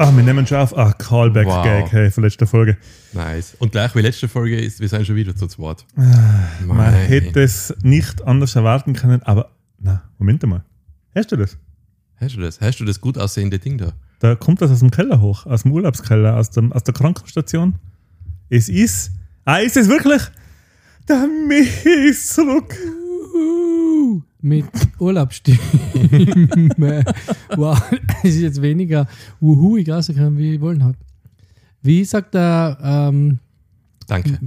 Ah, wir nehmen schon auf. Ah, Callback-Gag Wow. hey, von letzter Folge. Nice. Und gleich wie letzte Folge ist, wir sind schon wieder zu zweit. Man Mei. hätte es nicht anders erwarten können, aber na, Moment mal. Hast du das? Hast du das? Hast du das gut aussehende Ding da? Da kommt das aus dem Keller hoch, aus dem Urlaubskeller, aus, dem, aus der Krankenstation. Es ist. Ah, ist es wirklich? Der Michi ist zurück. Mit Urlaubsstimme. wow, es ist jetzt weniger wuhuig rausgekommen, wie ich wollen habe. Wie sagt der, ähm, Danke.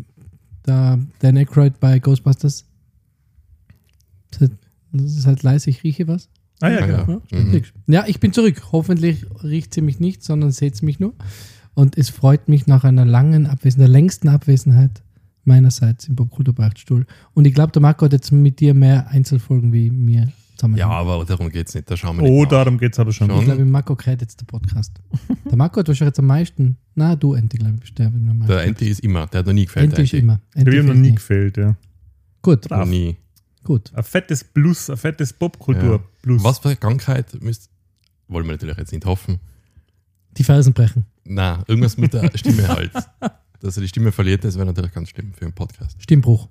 der Dan Aykroyd bei Ghostbusters? Seid, seid leise, ich rieche was. Ah ja, Ah, genau. ja. Mhm. Ja, ich bin zurück. Hoffentlich riecht sie mich nicht, sondern seht mich nur. Und es freut mich nach einer langen Abwesenheit, der längsten Abwesenheit meinerseits im Popkulturbeichtstuhl. Und ich glaube, der Marco hat jetzt mit dir mehr Einzelfolgen wie mir zusammen. Ja, aber darum geht es nicht. Da schauen wir nicht Oh, nach. darum geht es aber schon. Schon. Ich glaube, Marco kriegt jetzt der Podcast. Der Marco hat wahrscheinlich jetzt am meisten. Na, du Enti, glaube ich, sterben am meisten. Der Enti ist immer. Der hat noch nie gefällt. Enti ist der immer. Ich habe Enti ihm noch nie gefällt, ja. Gut, Noch nie. Gut. Ein fettes Plus, ein fettes Popkultur-Plus. Was für eine Krankheit müsst, wollen wir natürlich jetzt nicht hoffen. Die Fersen brechen. Na, irgendwas mit der Stimme halt. Dass er die Stimme verliert, das wäre natürlich ganz schlimm für einen Podcast. Stimmbruch.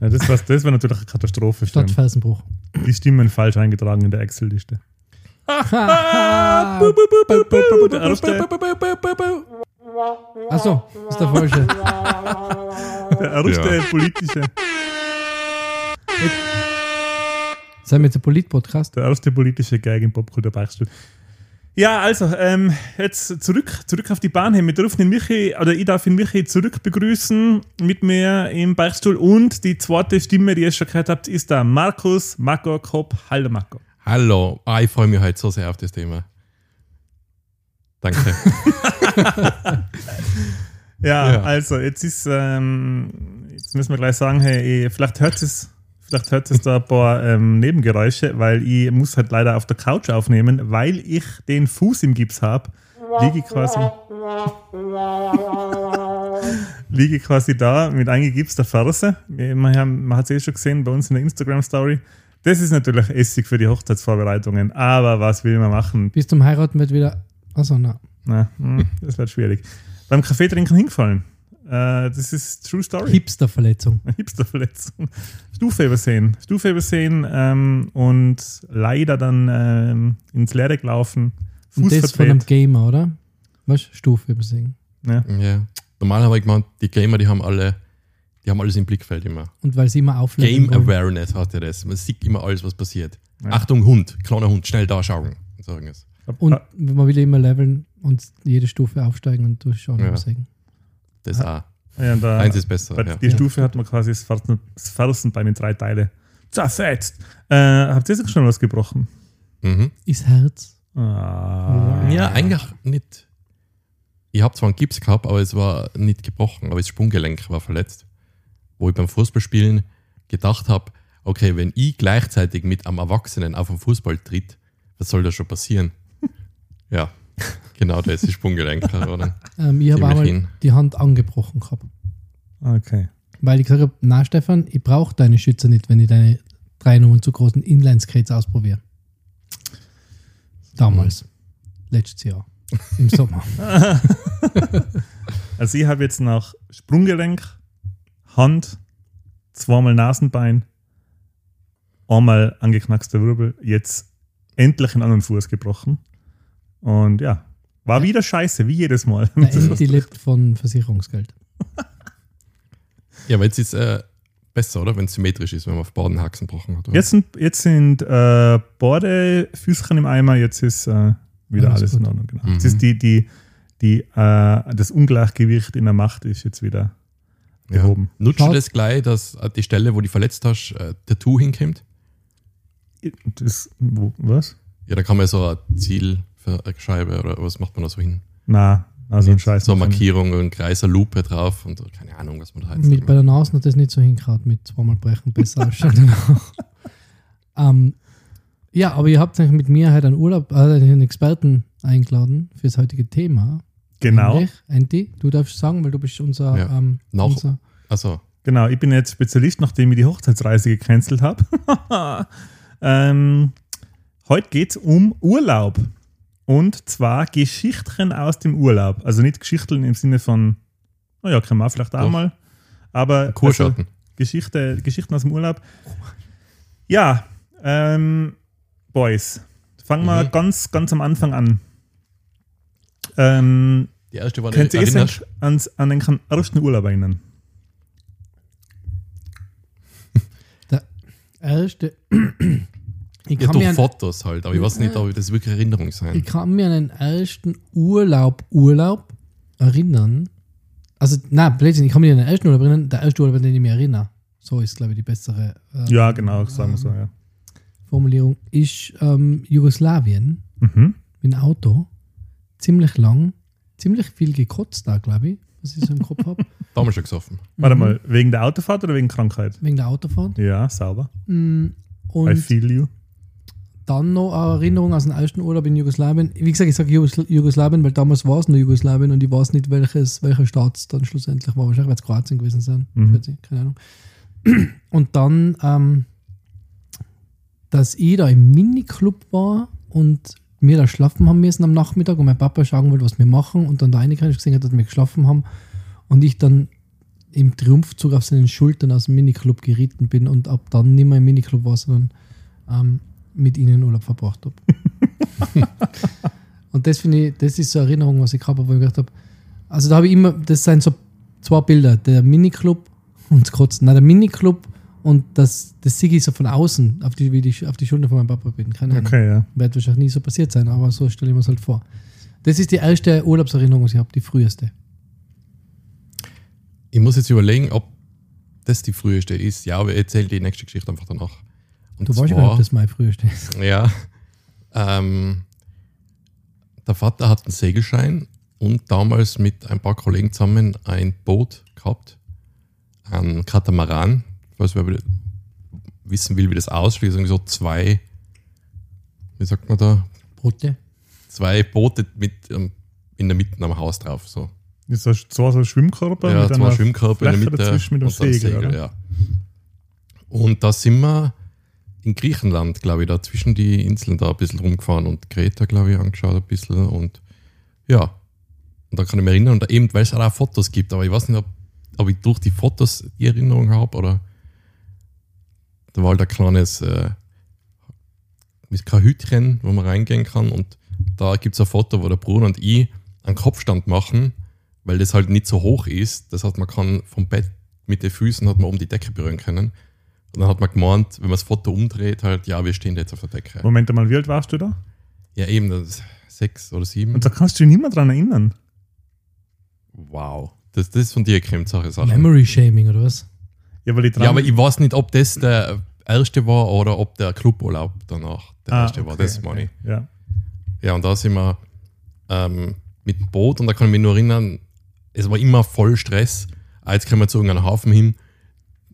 Ja, das war das wär natürlich eine Katastrophe. Für Statt ihn. Fersenbruch. Die Stimmen falsch eingetragen in der Excel-Liste. Achso, das ist der falsche. der erste Ja. politische, Sind wir jetzt ein Polit-Podcast? der erste politische Gag im Popkultur-Beichtstuhl. Ja, also, ähm, jetzt zurück, zurück auf die Bahn hin. Wir dürfen den Michi, oder ich darf den Michi zurück begrüßen mit mir im Beichtstuhl. Und die zweite Stimme, die ihr schon gehört habt, ist der Markus Mako Kopp. Hallo Marco. Hallo, ah, ich freue mich heute so sehr auf das Thema. Danke. Ja, Ja. also jetzt ist, ähm, jetzt müssen wir gleich sagen, hey, vielleicht hört es, vielleicht hört es da ein paar ähm, Nebengeräusche, weil ich muss halt leider auf der Couch aufnehmen, weil ich den Fuß im Gips habe. Liege quasi, liege quasi da mit eingegipster Ferse. Man, haben- man hat es eh schon gesehen bei uns in der Instagram-Story. Das ist natürlich Essig für die Hochzeitsvorbereitungen, aber was will man machen? Bis zum Heiraten wird wieder. Achso, na. Na, hm, das wird schwierig. Beim Kaffee trinken hingefallen. Äh, das ist True Story. Hipster-Verletzung. Hipsterverletzung. Stufe übersehen. Stufe übersehen ähm, und leider dann ähm, ins Leere gelaufen. Und Fuß das von einem verdreht. Gamer, oder? Was? Stufe übersehen. Ja. ja. Normal habe ich gemeint, die Gamer, die haben alle, die haben alles im Blickfeld immer. Und weil sie immer aufleveln Game wollen. Awareness hat ja das. Man sieht immer alles, was passiert. Ja. Achtung, Hund, kleiner Hund, schnell da schauen. Und. Und man will immer leveln und jede Stufe aufsteigen und durchschauen Ja. und übersägen. Das auch. ja, und, äh, Eins ist besser. bei Ja. die Stufe hat man quasi das Fersen- das Fersenbein in drei Teile zerfetzt. Äh, habt ihr sich schon was gebrochen? Mhm. Ist Herz. Ah. Ja, eigentlich nicht. Ich habe zwar einen Gips gehabt, aber es war nicht gebrochen, aber das Sprunggelenk war verletzt. Wo ich beim Fußballspielen gedacht habe, okay, wenn ich gleichzeitig mit einem Erwachsenen auf den Fußball tritt, was soll da schon passieren? ja, genau das ist Sprunggelenk. Oder? Ähm, ich habe einmal die Hand angebrochen gehabt. Okay. Weil ich gesagt habe, na Stefan, ich brauche deine Schützer nicht, wenn ich deine drei Nummern zu großen Inline-Skates ausprobiere. Damals. Letztes Jahr. Im Sommer. Also ich habe jetzt nach Sprunggelenk, Hand, zweimal Nasenbein, einmal angeknackster Wirbel, jetzt endlich einen anderen Fuß gebrochen. Und ja, war wieder scheiße, wie jedes Mal. Der Enti lebt von Versicherungsgeld. Ja, aber jetzt ist es äh, besser, oder? Wenn es symmetrisch ist, wenn man auf Badenhaxen gebrochen hat. Oder? Jetzt sind, jetzt sind äh, beide Füßchen im Eimer, jetzt ist äh, wieder Alles alles, in Ordnung. Genau. Mhm. Jetzt ist die, die, die, äh, das Ungleichgewicht in der Macht ist jetzt wieder ja. behoben. Nutzt du das gleich, dass äh, die Stelle, wo du verletzt hast, äh, Tattoo hinkommt? Das, wo, was? Ja, da kann man so eine Zielscheibe oder was macht man da so hin? Na, also ein Scheiß. So eine Markierung, ein Kreis, eine Lupe drauf und keine Ahnung, was man da jetzt Mit bei der Nase hat das nicht so hingehauen, mit zweimal brechen besser danach. ähm, Ja, aber ihr habt eigentlich mit mir halt einen Urlaub, äh, einen Experten eingeladen für das heutige Thema. Genau. Nämlich, Andy, du darfst sagen, weil du bist unser, Ja. ähm, Nach- unser Also, Genau, ich bin jetzt Spezialist, nachdem ich die Hochzeitsreise gecancelt habe. ähm, heute geht es um Urlaub. Und zwar Geschichten aus dem Urlaub. Also nicht Geschichten im Sinne von, naja, kann man vielleicht auch Doch. mal. Aber also. Geschichte, Geschichten aus dem Urlaub. Ja, ähm, Boys, fangen wir Mhm. ganz, ganz am Anfang an. Ähm, Die erste war könnt ihr euch ans, an den ersten Urlaub erinnern? erste. Ich Ja, kann, durch mir an, Fotos halt, aber ich weiß nicht, ob das wirklich Erinnerung sein. ich kann mir an den ersten Urlaub, Urlaub erinnern. Also, na, Blödsinn, ich kann mich an den ersten Urlaub erinnern. Der erste Urlaub, an den ich mich erinnere. So ist, glaube ich, die bessere äh, Ja, genau, sagen wir so, ja. Formulierung. Ist ähm, Jugoslawien Mhm. mit dem Auto. Ziemlich lang. Ziemlich viel gekotzt da, glaube ich, was ich so im Kopf habe. Da haben wir schon gesoffen. Warte Mhm. mal, wegen der Autofahrt oder wegen Krankheit? Wegen der Autofahrt. Ja, sauber. I Und feel you. Dann noch eine Erinnerung aus dem ersten Urlaub in Jugoslawien. Wie gesagt, ich sage Jugosl Jugoslawien, weil damals war es nur Jugoslawien und ich weiß nicht, welches, welcher Staat es dann schlussendlich war. Wahrscheinlich wird es Kroatien gewesen sein. Mhm. Ich, Keine Ahnung. Und dann, ähm, dass ich da im Miniclub war und wir da schlafen haben müssen am Nachmittag und mein Papa schauen wollte, was wir machen und dann der eine gesehen hat, dass wir geschlafen haben und ich dann im Triumphzug auf seinen Schultern aus dem Miniclub geritten bin und ab dann nicht mehr im Miniclub war, sondern ähm, mit ihnen Urlaub verbracht habe. und das finde ich, das ist so eine Erinnerung, was ich habe, wo ich gedacht habe, also da habe ich immer, das sind so zwei Bilder, der Miniclub und das Kotzen. Nein, der Miniclub und das, das sehe ich so von außen auf die, wie ich auf die Schulter von meinem Papa bin. Keine Ahnung. Okay, ja. Wird wahrscheinlich nie so passiert sein, aber so stelle ich mir es halt vor. Das ist die erste Urlaubserinnerung, was ich habe, die früheste. Ich muss jetzt überlegen, ob das die früheste ist. Ja, aber ich erzähle die nächste Geschichte einfach danach. Und Du weißt ja gar nicht, ob das mein früheste ist. Ja. Ähm, der Vater hat einen Segelschein und damals mit ein paar Kollegen zusammen ein Boot gehabt. Ein Katamaran. Falls wer wissen will, wie das aussieht. So zwei, wie sagt man da? Brote. Zwei Boote mit ähm, in der Mitte am Haus drauf. So. Ist das zwar so ein Schwimmkörper ja, mit zwei einer Schwimmkörper in der Fläche Mitte dazwischen mit dann Segel, oder? ja. Und da sind wir in Griechenland, glaube ich, da zwischen die Inseln da ein bisschen rumgefahren und Kreta, glaube ich, angeschaut ein bisschen und ja. Und da kann ich mich erinnern, und eben, weil es auch Fotos gibt, aber ich weiß nicht, ob, ob ich durch die Fotos die Erinnerung habe oder da war halt ein kleines äh, kein Hütchen, wo man reingehen kann und da gibt es ein Foto, wo der Bruder und ich einen Kopfstand machen, weil das halt nicht so hoch ist. Das heißt, man kann vom Bett mit den Füßen hat man um die Decke berühren können. Und dann hat man gemeint, wenn man das Foto umdreht, halt, ja, wir stehen jetzt auf der Decke. Moment mal, wie alt warst du da? Ja, eben, das ist sechs oder sieben. Und da kannst du dich nicht mehr dran erinnern. Wow. Das, das ist von dir gekommen, solche Sachen. Memory Shaming oder was? Ja, weil ich dran Ja, aber ich weiß nicht, ob das der erste war oder ob der Cluburlaub danach der Ah, erste war. okay, Das meine ich. Ja. Ja, und da sind wir ähm, mit dem Boot und da kann ich mich nur erinnern, es war immer voll Stress. Ah, jetzt kommen wir zu irgendeinem Hafen hin.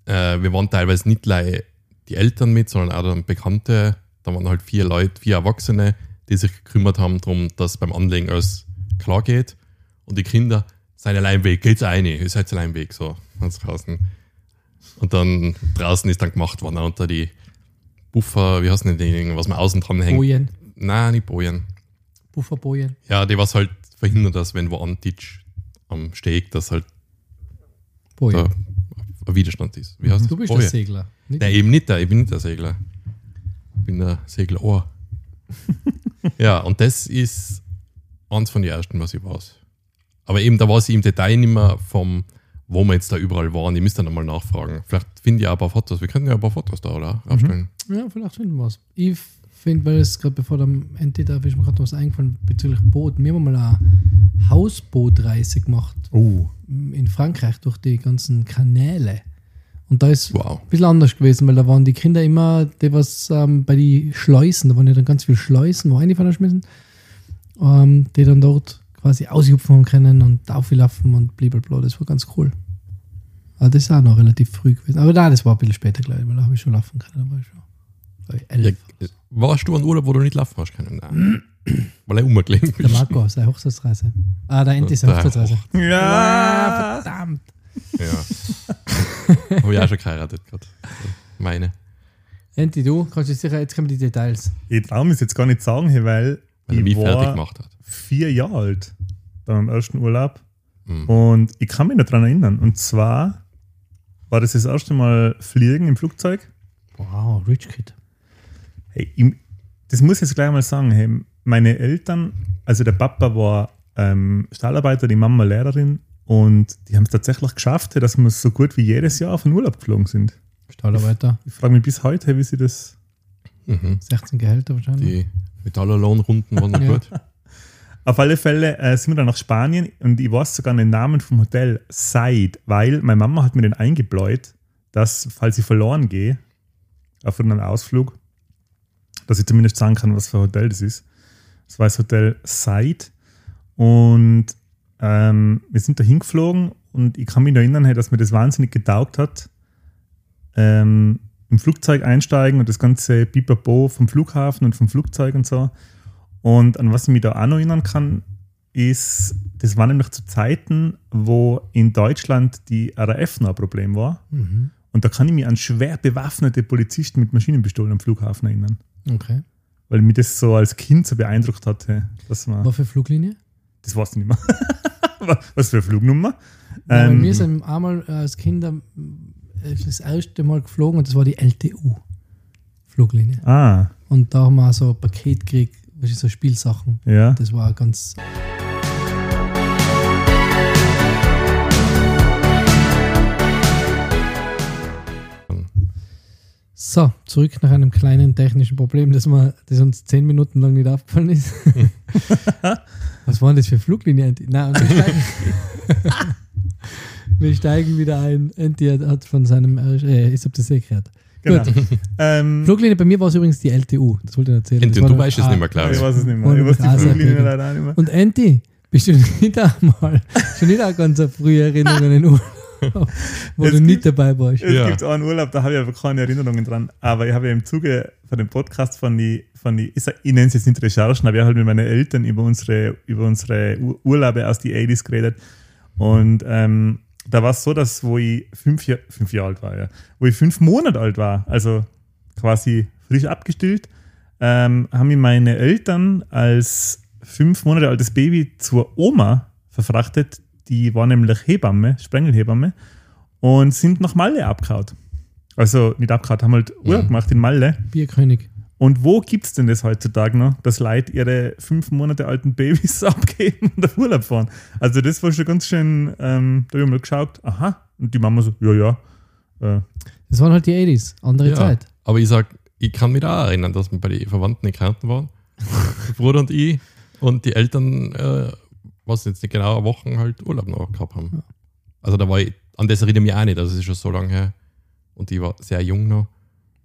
Äh, wir waren teilweise nicht gleich die Eltern mit, sondern auch dann Bekannte. Da waren halt vier Leute, vier Erwachsene, die sich gekümmert haben darum, dass beim Anlegen alles klar geht. Und die Kinder, seid allein weg, geht's rein, ihr seid allein weg, so, ganz draußen. Und dann draußen ist dann gemacht worden, unter die Buffer, wie heißt denn die, was man außen dran hängt? Bojen. Nein, nicht Bojen. Bufferbojen. Ja, die was halt verhindert, dass wenn wo an Tisch am Steg, dass halt Bojen. Ein Widerstand ist. Wie heißt Du bist Boje. der Segler. Nicht? Nein, eben nicht der, ich bin nicht der Segler. Ich bin der Seglerohr. ja, und das ist eins von den ersten, was ich weiß. Aber eben, da weiß ich im Detail nicht mehr vom, wo wir jetzt da überall waren. Ich müsste dann mal nachfragen. Vielleicht finde ich auch ein paar Fotos. Wir können ja ein paar Fotos da, oder? Aufstellen. Ja, vielleicht finden wir es. Ich finde, weil es gerade bevor der Ente da ist mir gerade was eingefallen bezüglich Boot. Wir haben mal eine Hausbootreise gemacht Oh, in Frankreich durch die ganzen Kanäle. Und da ist Wow. ein bisschen anders gewesen, weil da waren die Kinder immer, die was ähm, bei die Schleusen, da waren ja dann ganz viele Schleusen, wo eine schmissen, ähm, die dann dort quasi aushupfen können und auflaufen und blablabla. Das war ganz cool. Aber das ist auch noch relativ früh gewesen. Aber da, das war ein bisschen später, glaube ich, weil da habe ich schon laufen können. Da war ich schon ich elf. Warst du an Urlaub, wo du nicht laufen hast können? Nein. Weil er Der ist. Marco, seine Hochzeitsreise. Ah, der Enti, seine Der Hochzeitsreise. Ja! verdammt. Ja. Habe ich auch schon geheiratet gerade. Meine. Enti, du kannst jetzt sicher, jetzt kommen die Details. Ich traue mich jetzt gar nicht sagen, weil Weil ich mich fertig war gemacht hat. vier Jahre alt bei meinem ersten Urlaub Mhm. und ich kann mich noch daran erinnern. Und zwar war das das erste Mal Fliegen im Flugzeug. Wow, Rich Kid. Hey, ich, das muss ich jetzt gleich mal sagen. Hey, meine Eltern, also der Papa war ähm, Stahlarbeiter, die Mama Lehrerin und die haben es tatsächlich geschafft, hey, dass wir so gut wie jedes Jahr auf den Urlaub geflogen sind. Stahlarbeiter. Ich frage mich bis heute, hey, wie sie das. Mhm. 16 Gehälter wahrscheinlich. Die Metalllohnrunden waren Ja. gut. Auf alle Fälle äh, sind wir dann nach Spanien und ich weiß sogar den Namen vom Hotel Said, weil meine Mama hat mir den eingebläut, dass, falls ich verloren gehe, auf einem Ausflug, dass ich zumindest sagen kann, was für ein Hotel das ist. Das war das Hotel Said und ähm, wir sind da hingeflogen und ich kann mich noch erinnern, hey, dass mir das wahnsinnig getaugt hat. Ähm, Im Flugzeug einsteigen und das ganze Pipapo vom Flughafen und vom Flugzeug und so. Und an was ich mich da auch noch erinnern kann, ist, das war nämlich zu Zeiten, wo in Deutschland die RAF noch ein Problem war. Mhm. Und da kann ich mich an schwer bewaffnete Polizisten mit Maschinenpistolen am Flughafen erinnern. Okay. Weil mich das so als Kind so beeindruckt hatte. Dass man, Was für Fluglinie? das weiß ich nicht mehr. was für eine Flugnummer? Ja, Ähm, wir sind einmal äh, als Kinder äh, das erste Mal geflogen und das war die LTU-Fluglinie. ah, Und da haben wir auch so ein Paket gekriegt, so Spielsachen. ja. Das war ganz. So, zurück nach einem kleinen technischen Problem, das, wir, das uns zehn Minuten lang nicht aufgefallen ist. Was war denn das für Fluglinie? Enti? Nein, wir, steigen, wir steigen wieder ein. Enti hat- von seinem. Äh, ich habe das eh gehört. Genau. Gut. Ähm, Fluglinie bei mir war es übrigens die LTU. Das wollte ich erzählen. War du weißt es nicht mehr, glaube ich weiß es nicht mehr. Ich weiß die Fluglinie leider auch nicht mehr. Und Enti, bist du nicht einmal, schon nicht auch ganz eine frühe Erinnerungen in Urlaub, wo Es du gibt- nicht dabei warst? Es Ja. gibt auch einen Urlaub, da habe ich aber keine Erinnerungen dran. Aber ich habe ja im Zuge von dem Podcast von die, von die ich, sag- ich nenne es jetzt nicht Recherchen, aber ich habe halt mit meinen Eltern über unsere, über unsere Ur- Urlaube aus die 80s geredet. Und ähm, da war es so, dass wo ich fünf, Jahr, fünf Jahre alt war, ja, wo ich fünf Monate alt war, also quasi frisch abgestillt, ähm, haben mich meine Eltern als fünf Monate altes Baby zur Oma verfrachtet. Die war nämlich Hebamme, Sprengelhebamme und sind nach Malle abgehauen. Also nicht abgehauen, haben halt Urlaub Mhm. gemacht in Malle. Bierkönig. Und wo gibt es denn das heutzutage noch, dass Leute ihre fünf Monate alten Babys abgeben und auf Urlaub fahren? Also das war schon ganz schön, ähm, da habe ich mal geschaut, aha, und die Mama so, ja, ja. Äh, Das waren halt die 80s, andere Ja. Zeit. Aber ich sag, ich kann mich da auch erinnern, dass wir bei den Verwandten in Kärnten waren. Der Bruder und ich und die Eltern, äh, was jetzt nicht genau, Wochen halt Urlaub noch gehabt haben. Also da war ich, an das erinnere ich mich auch nicht, also es ist schon so lange her. Und ich war sehr jung noch.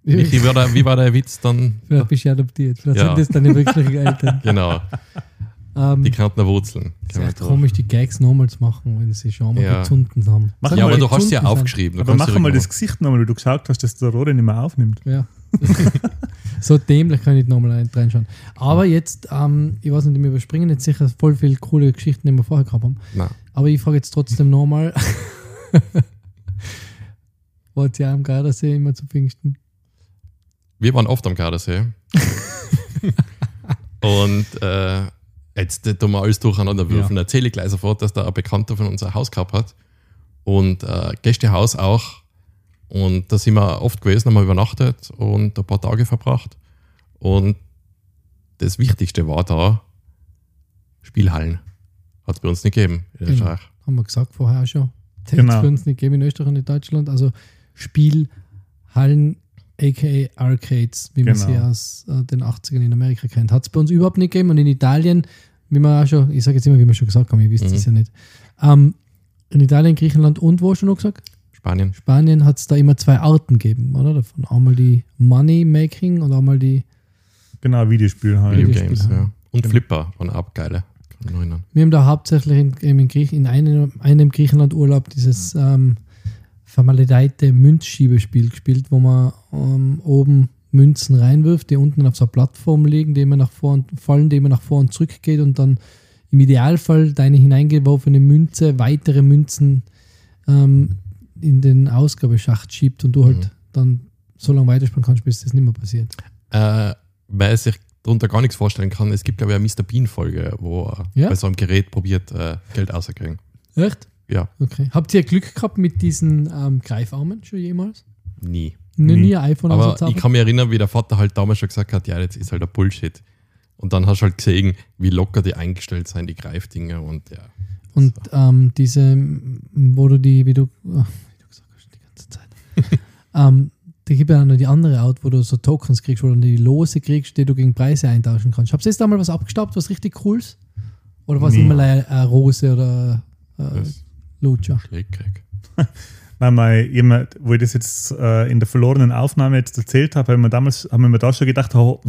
Michi, wie war der, wie war der Witz dann? Vielleicht bist du adoptiert. Vielleicht Ja. sind das deine wirklichen Eltern. Genau, Ähm, die Kärntner Wurzeln. es ist echt komisch, die Gags nochmal zu machen, wenn sie schon mal Ja. gezunden haben. Mach Ja, mal, aber du hast sie ja aufgeschrieben. Aber mach mal das. Gesicht nochmal, weil du geschaut hast, dass der Rohre nicht mehr aufnimmt. Ja. so dämlich kann ich nicht nochmal ein- reinschauen. Aber jetzt, ähm, ich weiß nicht, wir überspringen jetzt sicher voll viele coole Geschichten, die wir vorher gehabt haben. Nein. Aber ich frage jetzt trotzdem nochmal. Wart ihr am Gardasee immer zu Pfingsten? Wir waren oft am Gardasee. und äh, jetzt tun wir alles durcheinander würfeln. Erzähle ich gleich sofort, dass da ein Bekannter von uns ein Haus gehabt hat. Und äh, Gästehaus auch. Und da sind wir oft gewesen, haben wir übernachtet und ein paar Tage verbracht. Und das Wichtigste war da, Spielhallen. Hat es bei uns nicht gegeben in Genau. Österreich. Haben wir gesagt vorher auch schon. Das Genau. für uns nicht geben in Österreich und in Deutschland. Also Spielhallen, aka Arcades, wie man Genau. sie aus äh, den 80ern in Amerika kennt. Hat es bei uns überhaupt nicht gegeben und in Italien, wie wir auch schon, ich sage jetzt immer, wie wir schon gesagt haben, ihr wisst Mhm. es ja nicht. Ähm, in Italien, Griechenland und wo schon noch gesagt? Spanien. Spanien hat es da immer zwei Arten gegeben, oder? Davon einmal die Money-Making und einmal die. Genau, Videospiel halt. Video Videospiele Games, haben. ja. Und Genau. Flipper waren auch geile. Kann ich mich noch erinnern. Wir haben da hauptsächlich in, in, Griech, in einem, einem Griechenland-Urlaub dieses ähm, vermaledeite Münzschiebespiel gespielt, wo man ähm, oben Münzen reinwirft, die unten auf so einer Plattform liegen, die immer nach vor und fallen, die immer nach vor und zurück geht und dann im Idealfall deine hineingeworfene Münze weitere Münzen ähm, in den Ausgabeschacht schiebt und du halt dann so lange weiterspielen kannst, bis das nicht mehr passiert. Äh, wer sich darunter gar nichts vorstellen kann, es gibt, glaube ich, eine Mr. Bean-Folge, wo er Ja? bei so einem Gerät probiert, äh, Geld rauszukriegen. Echt? Ja, Okay. Habt ihr Glück gehabt mit diesen ähm, Greifarmen schon jemals? nie. Nie, Nie. ein iPhone Aber ich kann mich erinnern, wie der Vater halt damals schon gesagt hat, ja, jetzt ist halt der Bullshit. Und dann hast du halt gesehen, wie locker die eingestellt sind, die Greifdinger und ja. Und ähm, diese, wo du die, wie du, ach, wie du gesagt hast, die ganze Zeit. ähm, da gibt ja auch noch die andere Art, wo du so Tokens kriegst, wo du die Lose kriegst, die du gegen Preise eintauschen kannst. Habt ihr jetzt da mal was abgestaubt, was richtig cooles? Oder war es Nee. immer eine, eine Rose oder äh, Lucha? Schlägkrieg. Nein, mal, immer, wo ich das jetzt äh, in der verlorenen Aufnahme jetzt erzählt habe, haben wir damals, haben wir mir da schon gedacht, oh,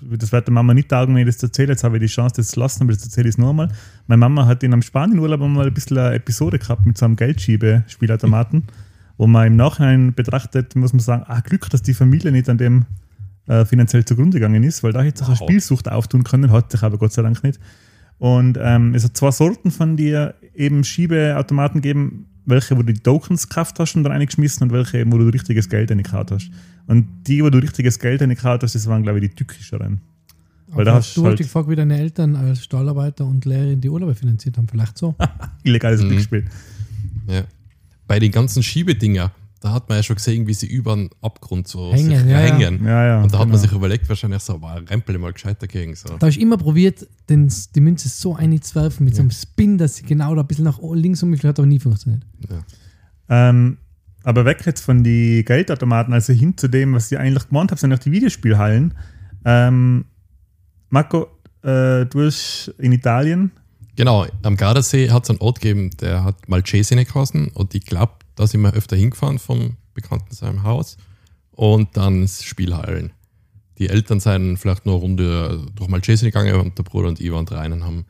das wird der Mama nicht taugen, wenn ich das erzähle. Jetzt habe ich die Chance, das zu lassen, aber das erzähle ich nochmal. Meine Mama hat in einem Spanienurlaub mal ein bisschen eine Episode gehabt mit so einem Geldschiebespielautomaten, wo man im Nachhinein betrachtet, muss man sagen, ah, Glück, dass die Familie nicht an dem äh, finanziell zugrunde gegangen ist, weil da hätte sich eine Wow. Spielsucht auftun können, hat sich aber Gott sei Dank nicht. Und ähm, es hat zwei Sorten von dir eben Schiebeautomaten gegeben, welche, wo du die Tokens gekauft hast und dann reingeschmissen und welche, wo du richtiges Geld reingekaut hast. Und die, wo du richtiges Geld reingekaut hast, das waren, glaube ich, die tückischeren. Weil da hast du halt dich gefragt, wie deine Eltern als Stahlarbeiter und Lehrerin die Urlaube finanziert haben. Vielleicht so. illegales Mhm. Glücksspiel. Ja. Bei den ganzen Schiebedinger, da hat man ja schon gesehen, wie sie über den Abgrund so Hängen, sich ja, hängen. Ja, ja. Und da hat man genau. sich überlegt, wahrscheinlich so, war rempel mal gescheit dagegen. So. Da habe ich immer probiert, den, die Münze so einzuwerfen mit so einem Spin, dass sie genau da ein bisschen nach links umgeflogen hat, aber nie funktioniert. Ja. Ähm, aber weg jetzt von die Geldautomaten, also hin zu dem, was ich eigentlich gemeint habe, sind auch die Videospielhallen. Ähm, Marco, äh, du hast in Italien, Genau, am Gardasee hat es einen Ort gegeben, der hat Malcesine geheißen und ich glaube, da sind wir öfter hingefahren vom Bekannten seinem Haus und dann Spielhallen. Die Eltern sind vielleicht nur eine Runde durch Malcesine gegangen und der Bruder und ich waren rein und haben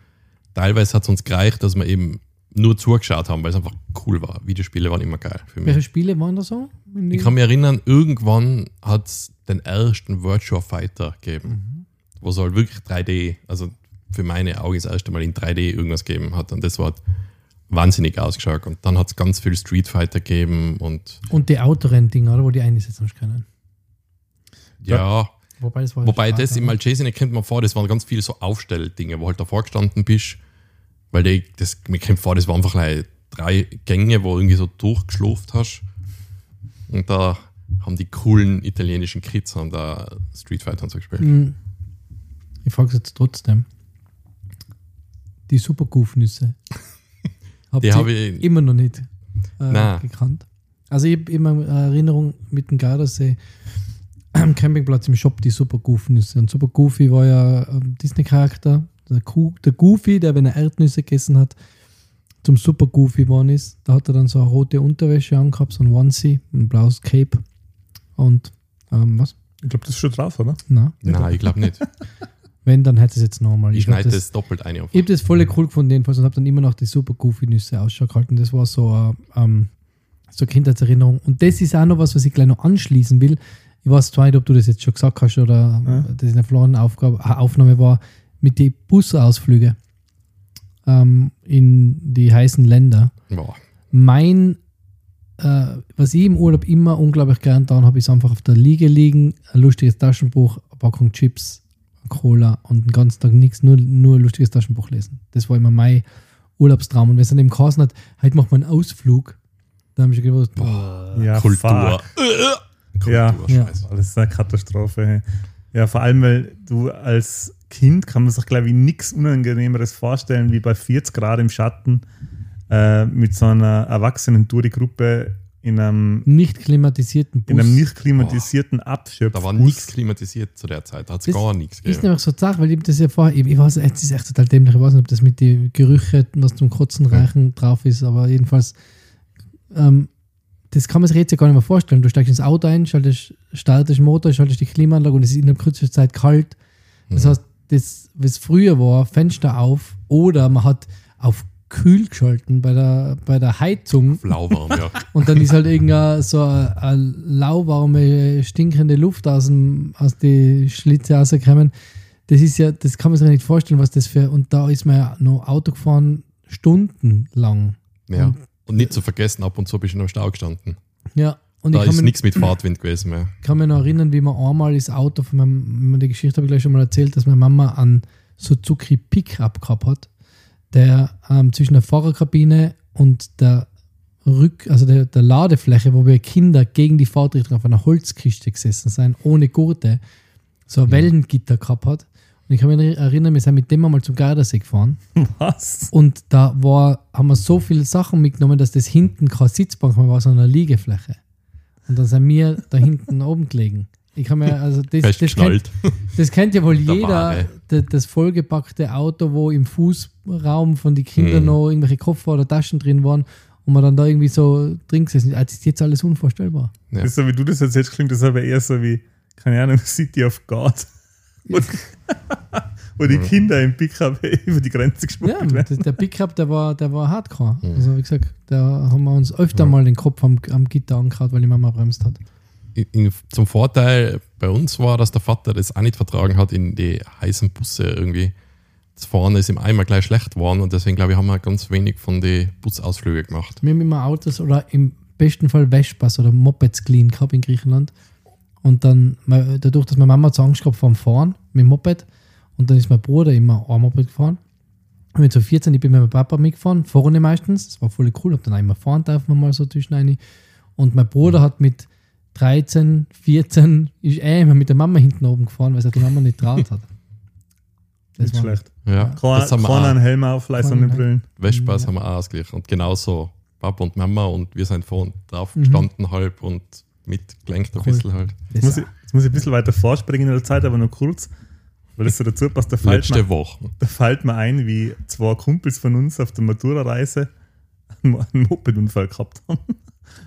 teilweise hat es uns gereicht, dass wir eben nur zugeschaut haben, weil es einfach cool war. Videospiele waren immer geil für mich. Welche Spiele waren da so? Ich kann mich erinnern, irgendwann hat es den ersten Virtua Fighter gegeben, wo es halt wirklich 3D, also für meine Augen das erste Mal in 3D irgendwas gegeben hat. Und das war wahnsinnig ausgeschaut. Und dann hat es ganz viel Street Fighter gegeben und und die Autorennen-Dinger, oder? Wo die einsetzen können. ja, Wobei das war wobei das im oder? Malcesine kennt man vor, das waren ganz viele so Aufstelldinge, wo halt davor gestanden bist, weil die, das, mir kommt vor, das waren einfach like drei Gänge, wo irgendwie so durchgeschlurft hast. Und da haben die coolen italienischen Kids haben da Street Fighter und so gespielt. Hm. Ich frage jetzt trotzdem. Die Supergufnüsse. Habt Die ihr habe ich- immer noch nicht äh, Nein. gekannt. Also ich habe immer eine Erinnerung mit dem Gardasee am Campingplatz im Shop die Supergufnüsse. Und Super Goofy war ja ein Disney-Charakter. Der, der Goofy, der, wenn er Erdnüsse gegessen hat, zum Super Goofy geworden ist. Da hat er dann so eine rote Unterwäsche angehabt, so ein Onesie, ein blaues Cape. Und ähm, was? ich glaube, das ist schon drauf, oder? Na, Nein, ich glaube nicht. wenn, dann hätte es jetzt nochmal. Ich schneide das- das doppelt ein. ich habe das voll cool gefunden jedenfalls und habe dann immer noch die super goofy Nüsse Ausschau gehalten. Das war so, äh, ähm, so eine Kindheitserinnerung. Und das ist auch noch was, was ich gleich noch anschließen will. Ich weiß zwar nicht, ob du das jetzt schon gesagt hast oder Ja. das in der verlorenen Aufgabe, äh, Aufnahme war, mit den Busausflüge ähm, in die heißen Länder. Boah. Mein, äh, was ich im Urlaub immer unglaublich gern getan habe, ist einfach auf der Liege liegen, ein lustiges Taschenbuch, eine Packung Chips, Cola und den ganzen Tag nichts, nur, nur ein lustiges Taschenbuch lesen. Das war immer mein Urlaubstraum. Und wenn es dann eben geheißen hat, heute macht man einen Ausflug, dann habe ich schon gewusst, boah, Ja, Kultur. Kultur, Ja. Ja. scheiße. Das ist eine Katastrophe. hey. Ja, vor allem, weil du als Kind kann man sich, glaube ich, nichts Unangenehmeres vorstellen, wie bei 40 Grad im Schatten äh, mit so einer erwachsenen Touri-Gruppe in einem, nicht klimatisierten Bus. in einem nicht klimatisierten Abschöpf. Da war nichts klimatisiert zu der Zeit. Da hat es gar nichts ist gegeben. nämlich so Sache, weil ich das ja vorher, ich, ich weiß, es ist echt total dämlich, ich weiß nicht, ob das mit den Gerüchen, was zum Kotzen reichen drauf ist, aber jedenfalls, ähm, das kann man sich jetzt ja gar nicht mehr vorstellen. Du steigst ins Auto ein, schaltest, startest den Motor, schaltest die Klimaanlage und es ist in der kürzesten Zeit kalt. Das Mhm. heißt, das, was früher war, Fenster auf oder man hat auf kühl geschalten bei der, bei der Heizung. Lauwarm, ja. Und dann ist halt irgendeine so eine, eine lauwarme, stinkende Luft aus, dem, aus die Schlitze rausgekommen. Das ist ja, das kann man sich nicht vorstellen, was das für. Und da ist man ja noch Auto gefahren, stundenlang. ja. Und nicht zu vergessen, ab und zu bist du noch im Stau gestanden. Ja. Und Da ich ist nichts mit Fahrtwind gewesen mehr. kann mich noch erinnern, wie man einmal das Auto von meinem, die Geschichte habe ich gleich schon mal erzählt, dass meine Mama einen Suzuki Pickup gehabt hat, der ähm, zwischen der Fahrerkabine und der Rück, also der, der Ladefläche, wo wir Kinder gegen die Fahrtrichtung auf einer Holzkiste gesessen sind, ohne Gurte, so ein Wellengitter gehabt hat. Und ich kann mich erinnern, wir sind mit dem einmal zum Gardasee gefahren. Was? Und da war, haben wir so viele Sachen mitgenommen, dass das hinten keine Sitzbank mehr war, sondern eine Liegefläche. Und dann sind wir da hinten oben gelegen. Ich kann mir, also das, das, kennt, das kennt ja wohl Der jeder, Wahre. da- das vollgepackte Auto, wo im Fußraum von den Kindern Mhm. noch irgendwelche Koffer oder Taschen drin waren und man dann da irgendwie so drin gesessen ist. Das ist jetzt alles unvorstellbar. Ja. Das ist so, wie du das erzählst, klingt das aber eher so wie, keine Ahnung, City of God. Und, wo die Kinder im Pickup über die Grenze Ja, geschmuggelt das, werden. der Pickup, der war, der war hardcore. Mhm. Also wie gesagt, da haben wir uns öfter Ja. mal den Kopf am, am Gitter angehauen, weil die Mama bremst hat. In, zum Vorteil bei uns war, dass der Vater das auch nicht vertragen hat, in die heißen Busse irgendwie zu fahren. ist ihm einmal gleich schlecht geworden und deswegen glaube ich, haben wir ganz wenig von den Busausflügen gemacht. Wir haben immer Autos oder im besten Fall Vespas oder Mopeds clean gehabt in Griechenland. Und dann, dadurch, dass meine Mama zu Angst gehabt vom Fahren mit dem Moped, und dann ist mein Bruder immer ein Moped gefahren. Und mit so 14, ich bin mit meinem Papa mitgefahren, vorne meistens. Das war voll cool, hab dann immer fahren dürfen, mal so zwischen rein. Und mein Bruder hat mit 13, 14, ist er immer mit der Mama hinten oben gefahren, weil er die Mama nicht traut hat. Das Nicht war- schlecht. Ja, Kein, das haben wir keiner einen. Helm auf, leise Keiner, eine Brillen. Vespas Ja. haben wir auch ausgeglichen. Und genauso Papa und Mama und wir sind vorne drauf Mhm. gestanden halb und mitgelenkt ein Cool. bisschen halt. Jetzt muss, ich, jetzt muss ich ein bisschen weiter vorspringen in der Zeit, aber nur kurz, weil das so dazu passt. Da fällt, Letzte mir, Woche. da fällt mir ein, wie zwei Kumpels von uns auf der Matura-Reise einen Mopedunfall gehabt haben.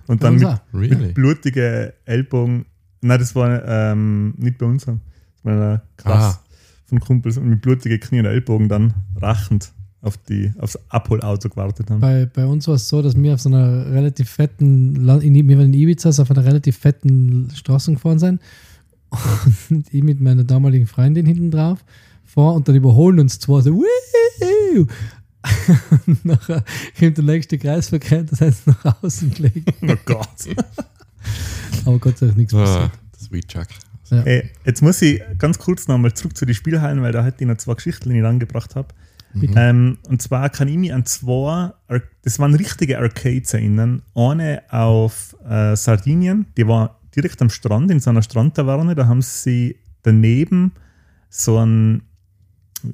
Und dann mit. Really? mit blutigen Ellbogen. Nein, das war ähm, nicht bei uns. Das war krass Ah. von Kumpels und mit blutigen Knie und Ellbogen dann rachend auf die, aufs Abholauto gewartet haben. Bei, bei uns war es so, dass wir auf so einer relativ fetten, in, wir waren in Ibiza, auf einer relativ fetten Straße gefahren sind. Und ich mit meiner damaligen Freundin hinten drauf vor und dann überholen uns zwei so. Nachher kommt der nächste Kreisverkehr, das heißt nach außen gelegt. Oh Gott. Aber Gott sei Dank nichts Ah, passiert. das Sweet Jack. Ja. Ey, jetzt muss ich ganz kurz nochmal zurück zu den Spielhallen, weil da hätte ich noch zwei Geschichten, die ich angebracht habe. Bitte. Ähm, und zwar kann ich mich an zwei, das waren richtige Arcades erinnern. Eine auf äh, Sardinien, die war direkt am Strand, in so einer Strandtaverne. Da haben sie daneben so ein, äh,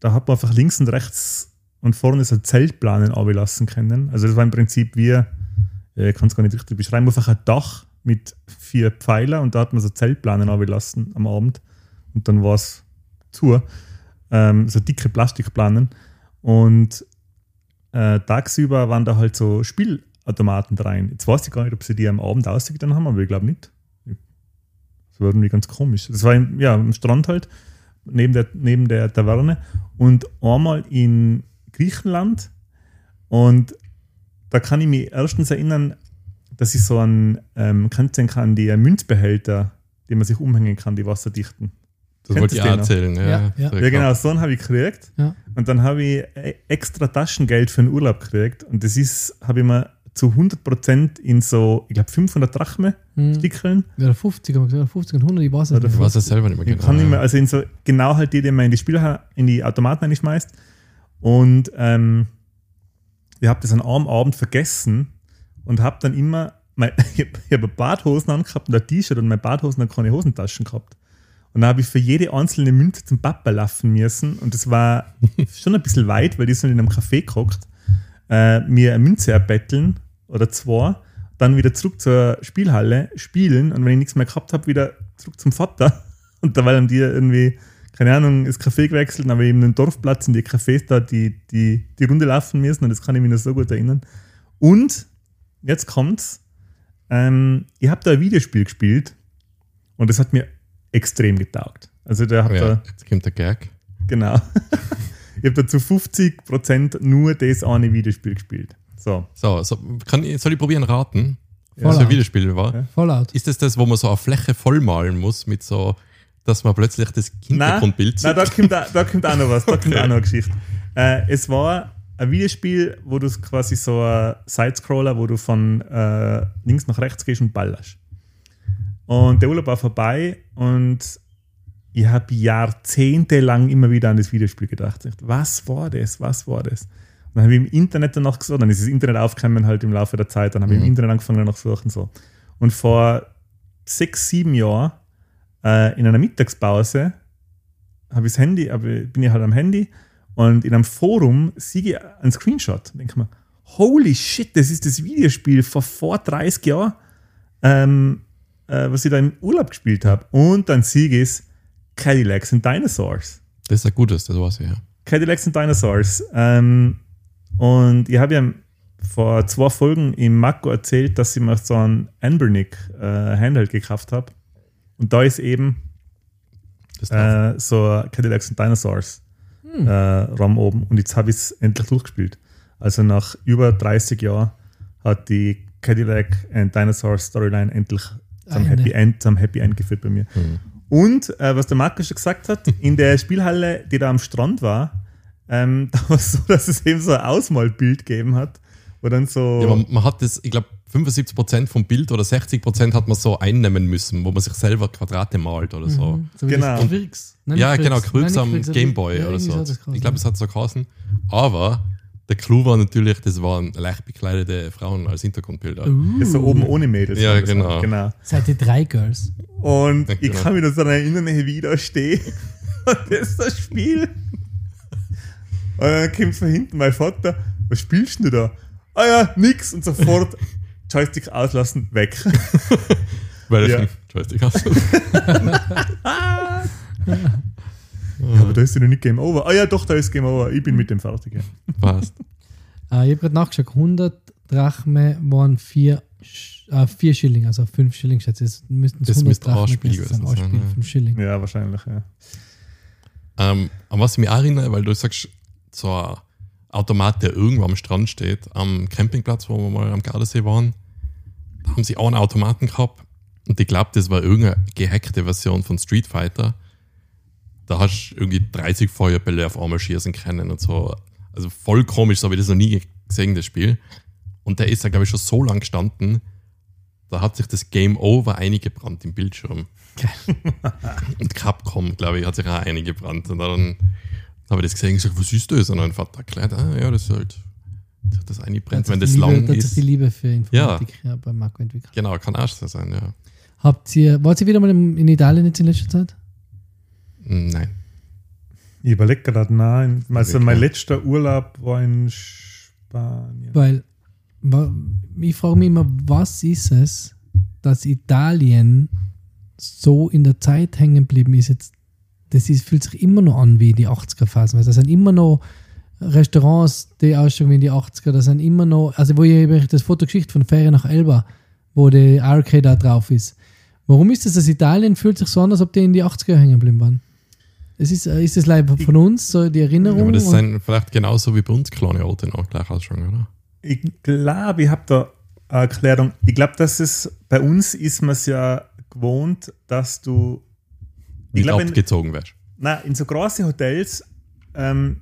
da hat man einfach links und rechts und vorne so Zeltplanen lassen können. Also das war im Prinzip wie, äh, ich kann es gar nicht richtig beschreiben, einfach ein Dach mit vier Pfeiler und da hat man so Zeltplanen lassen am Abend und dann war es zu. Ähm, so dicke Plastikplanen und äh, tagsüber waren da halt so Spielautomaten rein. Jetzt weiß ich gar nicht, ob sie die am Abend ausgetan haben, aber ich glaube nicht. Das war irgendwie ganz komisch. Das war im, ja, am Strand halt, neben der, neben der Taverne. Und einmal in Griechenland. Und da kann ich mich erstens erinnern, dass ich so einen, ähm, kennt ihr kann, die Münzbehälter, die man sich umhängen kann, die wasserdichten. Das Kennt wollte ich auch den erzählen. Ja, Ja, ja. Ja, genau, so einen habe ich gekriegt. Ja. Und dann habe ich e- extra Taschengeld für den Urlaub gekriegt. Und das ist, habe ich mir zu 100% in so, ich glaube, 500 Drachme Hm. stickeln. Ja, 50, haben wir gesagt, 50 und 100, ich weiß es nicht. Ich weiß es selber nicht mehr Ich genau. kann nicht mehr, also in so, genau halt die, die man in die Spieler, in die Automaten einschmeißt. Und ähm, ich habe das an einem Abend vergessen und habe dann immer, mein, ich habe Badhosen angehabt und ein T-Shirt und meine Badhosen haben keine Hosentaschen gehabt. Und dann habe ich für jede einzelne Münze zum Papa laufen müssen. Und das war schon ein bisschen weit, weil die sind in einem Café gehockt, äh, mir eine Münze erbetteln oder zwei, dann wieder zurück zur Spielhalle spielen und wenn ich nichts mehr gehabt habe, wieder zurück zum Vater. Und da haben die irgendwie, keine Ahnung, das Café gewechselt, aber eben den Dorfplatz in die Cafés da die, die, die Runde laufen müssen und das kann ich mich noch so gut erinnern. Und jetzt kommt's, ähm, ich habe da ein Videospiel gespielt und das hat mir extrem getaugt. Also der hat Ja, da jetzt kommt der Gag. Genau. ich habe da zu 50% nur das eine Videospiel gespielt. So. So, so kann ich, soll ich probieren raten? Ja. Was für ein Videospiel war? Ja. Fallout. Ist das das, wo man so eine Fläche vollmalen muss mit so, dass man plötzlich das Hintergrundbild nein da, kommt, auch- da kommt auch noch was. Da kommt Okay. auch noch eine Geschichte. Äh, es war ein Videospiel, wo du quasi so ein Sidescroller, wo du von äh, links nach rechts gehst und ballerst. Und der Urlaub war vorbei und ich habe jahrzehntelang immer wieder an das Videospiel gedacht. Was war das? Was war das? Und dann habe ich im Internet danach gesucht, dann ist das Internet aufgekommen halt im Laufe der Zeit, dann habe ich im Mhm. Internet angefangen danach zu suchen. So. Und vor sechs, sieben Jahren äh, in einer Mittagspause habe ich das Handy, aber bin ich halt am Handy und in einem Forum sehe ich einen Screenshot. Denke mir, holy shit, das ist das Videospiel von vor 30 Jahren, ähm, äh, was ich da im Urlaub gespielt habe. Und dann sehe ich es Cadillacs and Dinosaurs. Das ist ein gutes, das war's ja. Cadillacs and Dinosaurs. Ähm, und ich habe ja vor zwei Folgen im Mako erzählt, dass ich mir so einen Anbernic äh, Handheld gekauft habe. Und da ist eben äh, so Cadillacs and Dinosaurs äh, RAM oben. Und jetzt habe ich es endlich durchgespielt. Also nach über 30 Jahren hat die Cadillac and Dinosaurs Storyline endlich zum. Happy End, zum Happy End geführt bei mir. Mhm. Und äh, was der Markus schon gesagt hat, in der Spielhalle, die da am Strand war, ähm, da war es so, dass es eben so ein Ausmalbild gegeben hat, wo dann so. Ja, man, man hat das, ich glaube, 75% vom Bild oder 60% hat man so einnehmen müssen, wo man sich selber Quadrate malt oder so. Mhm. So Genau. Quirks. Nein, Ja, nicht genau, Quirks. Am Quirks, Gameboy ja, oder so. Ich glaube, es hat so geheißen. Aber der Clou war natürlich, das waren leicht bekleidete Frauen als Hintergrundbilder. Uh, ist so oben ohne Mädels. Ja, genau. genau. Seid ihr drei Girls? Und Ja, ich genau. kann mich noch daran erinnern, wie ich da stehe. Und das ist das Spiel. Und dann kommt von hinten mein Vater, was spielst du da? Ah ja, nix. Und sofort Joystick auslassen, weg. Weil Ja. ja. Joystick hast. Aber da ist ja noch nicht Game Over. Ah ja, doch, da ist Game Over. Ich bin mit dem fertig. Ja. Passt. Äh, ich habe gerade nachgeschaut, 100 Drachme waren 4 äh, vier Schilling, also 5 Schilling, schätze ich. Es müssten Das 100 müsste Drachme gewesen sein. Ausspiel, ja. 5 Schilling. ja, wahrscheinlich, ja. Ähm, an was ich mich auch erinnere, weil du sagst, so ein Automat, der irgendwo am Strand steht, am Campingplatz, wo wir mal am Gardasee waren, haben sie auch einen Automaten gehabt. Und ich glaube, das war irgendeine gehackte Version von Street Fighter. Da hast du irgendwie 30 Feuerbälle auf einmal schießen können und so. Also voll komisch, so habe ich das noch nie gesehen, das Spiel. Und der ist da, glaube ich, schon so lang gestanden, da hat sich das Game Over eingebrannt im Bildschirm. Und Capcom, glaube ich, hat sich auch eingebrannt. Und dann habe ich das gesehen und gesagt, was ist das? Und dann Vater erklärt, ah ja, das ist halt, das eingebrennt, wenn das Liebe, lang das ist ist. die Liebe für Informatik ja. bei Marco entwickelt. Genau, kann auch so sein, ja. Habt ihr, wart ihr wieder mal in, Italien jetzt in letzter Zeit? Hm, Nein. Ich überlege gerade, nein. Also mein letzter Urlaub war in Spanien. Weil ich frage mich immer, was ist es, dass Italien so in der Zeit hängen geblieben ist jetzt das ist, fühlt sich immer noch an wie die 80er-Phasen. Das sind immer noch Restaurants, die ausschauen wie in die 80er. Das sind immer noch, also wo ich eben das Fotogeschichte von Ferien nach Elba, wo die Arcade da drauf ist. Warum ist das, dass Italien fühlt sich so an, als ob die in die 80er hängen geblieben waren? Es ist, äh, ist das leider von uns so die Ja, Erinnerung? aber das sind vielleicht genauso wie bei uns kleine Orte noch gleich ausschauen, oder? Ich glaube, ich habe da eine Erklärung. Ich glaube, dass es bei uns ist man es ja gewohnt, dass du Ich Nicht glaub, abgezogen wärst. na, in so große Hotels ähm,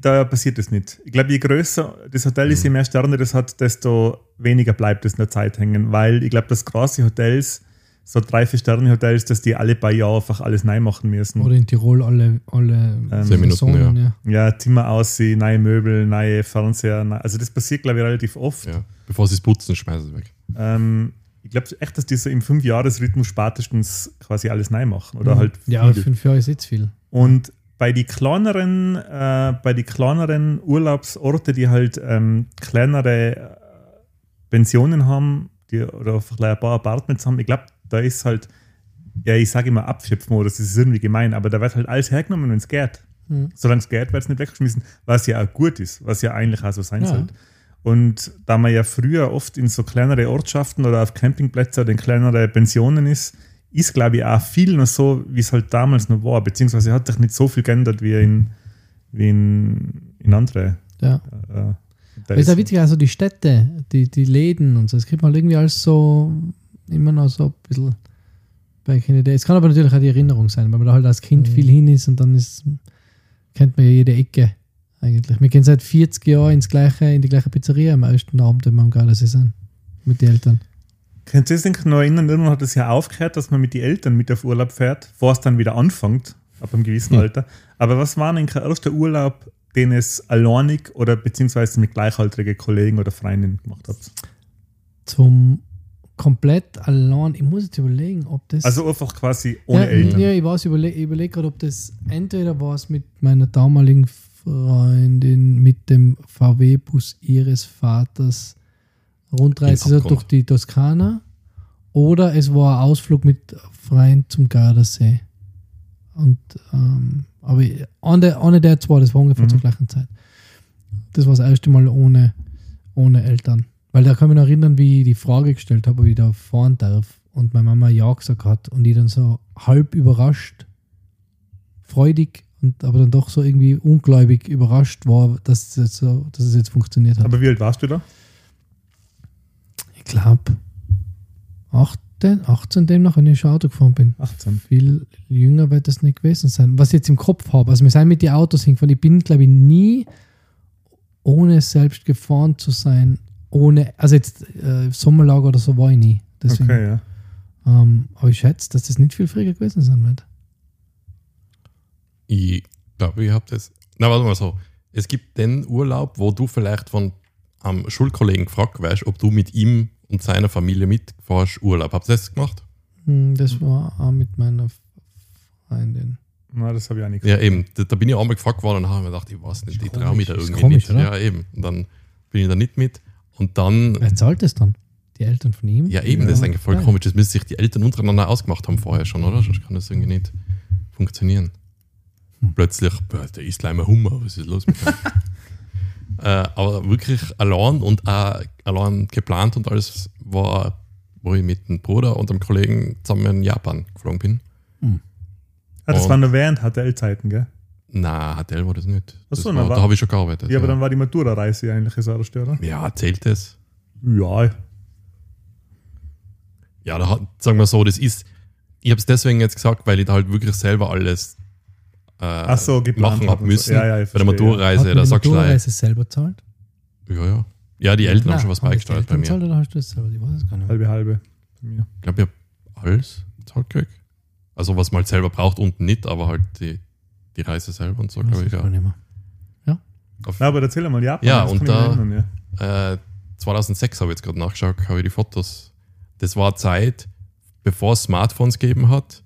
da passiert das nicht. Ich glaube, je größer das Hotel ist, je mehr Sterne das hat, desto weniger bleibt es in der Zeit hängen, weil ich glaube, dass große Hotels, so drei, vier Sterne Hotels, dass die alle paar Jahre einfach alles neu machen müssen. Oder in Tirol alle, alle Ähm, Zehn Minuten, Saisonen, ja. ja, Zimmer aussehen, neue Möbel, neue Fernseher. neu- Also das passiert, glaube ich, relativ oft. Ja. Bevor sie es putzen, schmeißen sie es weg. Ähm, ich glaube echt, dass die so im Fünfjahresrhythmus spätestens quasi alles neu machen. Oder halt Mhm. Ja, viel. fünf Jahre ist jetzt viel. Und bei die kleineren, äh, bei die kleineren Urlaubsorte, die halt ähm, kleinere äh, Pensionen haben, die, oder vielleicht ein paar Apartments haben, ich glaube, da ist halt, ja, ich sage immer Abschöpfmodus, das ist irgendwie gemein, aber da wird halt alles hergenommen, wenn es geht. Mhm. Solange es geht, wird es nicht weggeschmissen, was ja auch gut ist, was ja eigentlich auch so sein Ja. sollte. Und da man ja früher oft in so kleinere Ortschaften oder auf Campingplätzen oder in kleinere Pensionen ist, ist, glaube ich, auch viel noch so, wie es halt damals noch war, beziehungsweise hat sich nicht so viel geändert wie in, wie in, in andere. Ja. Äh, da ist ja witzig, also die Städte, die, die Läden und so, das kriegt man irgendwie alles so immer noch so ein bisschen back in the day. Es kann aber natürlich auch die Erinnerung sein, weil man da halt als Kind Mhm. viel hin ist und dann ist, kennt man ja jede Ecke eigentlich. Wir gehen seit 40 Jahren ins gleiche, in die gleiche Pizzeria am ersten Abend, wenn wir am Gardasee sind. Mit den Eltern. Könnt ihr sich noch erinnern, irgendwann hat es ja aufgehört, dass man mit den Eltern mit auf Urlaub fährt, bevor es dann wieder anfängt, ab einem gewissen Hm. Alter. Aber was war denn der erste Urlaub, den es alleinig oder beziehungsweise mit gleichaltrigen Kollegen oder Freundinnen gemacht habt? Zum komplett allein, ich muss jetzt überlegen, ob das. Also einfach quasi ohne ja, Eltern. Ja, ich weiß, ich überlege überleg gerade, ob das entweder war es mit meiner damaligen Freundin mit dem VW-Bus ihres Vaters Rundreise so Abgrund. durch die Toskana oder es war ein Ausflug mit Freunden zum Gardasee. Und, ähm, aber eine, eine der zwei, das war ungefähr Mhm. zur gleichen Zeit. Das war das erste Mal ohne, ohne Eltern. Weil da kann ich mich noch erinnern, wie ich die Frage gestellt habe, ob ich da fahren darf. Und meine Mama ja gesagt hat. Und ich dann so halb überrascht, freudig und aber dann doch so irgendwie ungläubig überrascht war, dass es jetzt, so, dass es jetzt funktioniert hat. Aber wie alt warst du da? Ich glaube, 18, 18 demnach, wenn ich schon Auto gefahren bin. 18. Viel jünger wird das nicht gewesen sein. Was ich jetzt im Kopf habe, also wir sind mit den Autos hingefahren. Ich bin, glaube ich, nie ohne selbst gefahren zu sein, ohne, also jetzt äh, Sommerlager oder so war ich nie. Deswegen, Okay, ja. ähm, aber ich schätze, dass das nicht viel früher gewesen sein wird. Ich glaube, ich habe das. Na, warte mal so. Es gibt den Urlaub, wo du vielleicht von einem Schulkollegen gefragt wirst, ob du mit ihm und seiner Familie mitfährst Urlaub. Habt ihr das gemacht? Hm, Das war auch mit meiner Freundin. Na, das habe ich auch nicht Ja, eben. Da, da bin ich einmal gefragt worden und habe mir gedacht, ich weiß nicht, ich traue mich da Ist irgendwie komisch, nicht. oder? Ja, eben. Und dann bin ich da nicht mit. Und dann, Wer zahlt das dann? Die Eltern von ihm? ja, eben, das ist eigentlich voll Geil. komisch. Das müssen sich die Eltern untereinander ausgemacht haben vorher schon, oder? Sonst kann das irgendwie nicht funktionieren. Hm. Plötzlich, boah, der gleich mal Hummer, was ist los mit dem? äh, aber wirklich allein und auch allein geplant und alles war, wo ich mit dem Bruder und einem Kollegen zusammen in Japan geflogen bin. Ah, das Und- war nur während HTL-Zeiten, gell? Na, HTL war das nicht. Ach Das so, war, na, war- da habe ich schon gearbeitet. Ja, aber dann war die Matura-Reise eigentlich das erste, oder? ja, zählt das? Ja, Ja, da hat, sagen wir so, das ist, ich habe es deswegen jetzt gesagt, weil ich da halt wirklich selber alles äh, Ach so, machen habe und so. müssen. Ja, ja, ich Bei der Maturreise, da die sagst du gleich, Maturreise selber zahlt? ja, ja. Ja, die Eltern haben Nein, schon was haben die beigesteuert bei Eltern mir. zahlt oder hast du das selber? Ich weiß es gar nicht. halbe, halbe. Bei mir. Ich glaube, ich habe alles zahlt gekriegt. Also was man halt selber braucht, unten nicht, aber halt die, die Reise selber und so, glaube ich, gar ja. nicht mehr. Auf, Na, aber erzähl mal Japan. Ja, das und da- erinnern, ja. äh, 2006 habe ich jetzt gerade nachgeschaut, habe ich die Fotos. Das war eine Zeit, bevor es Smartphones gegeben hat.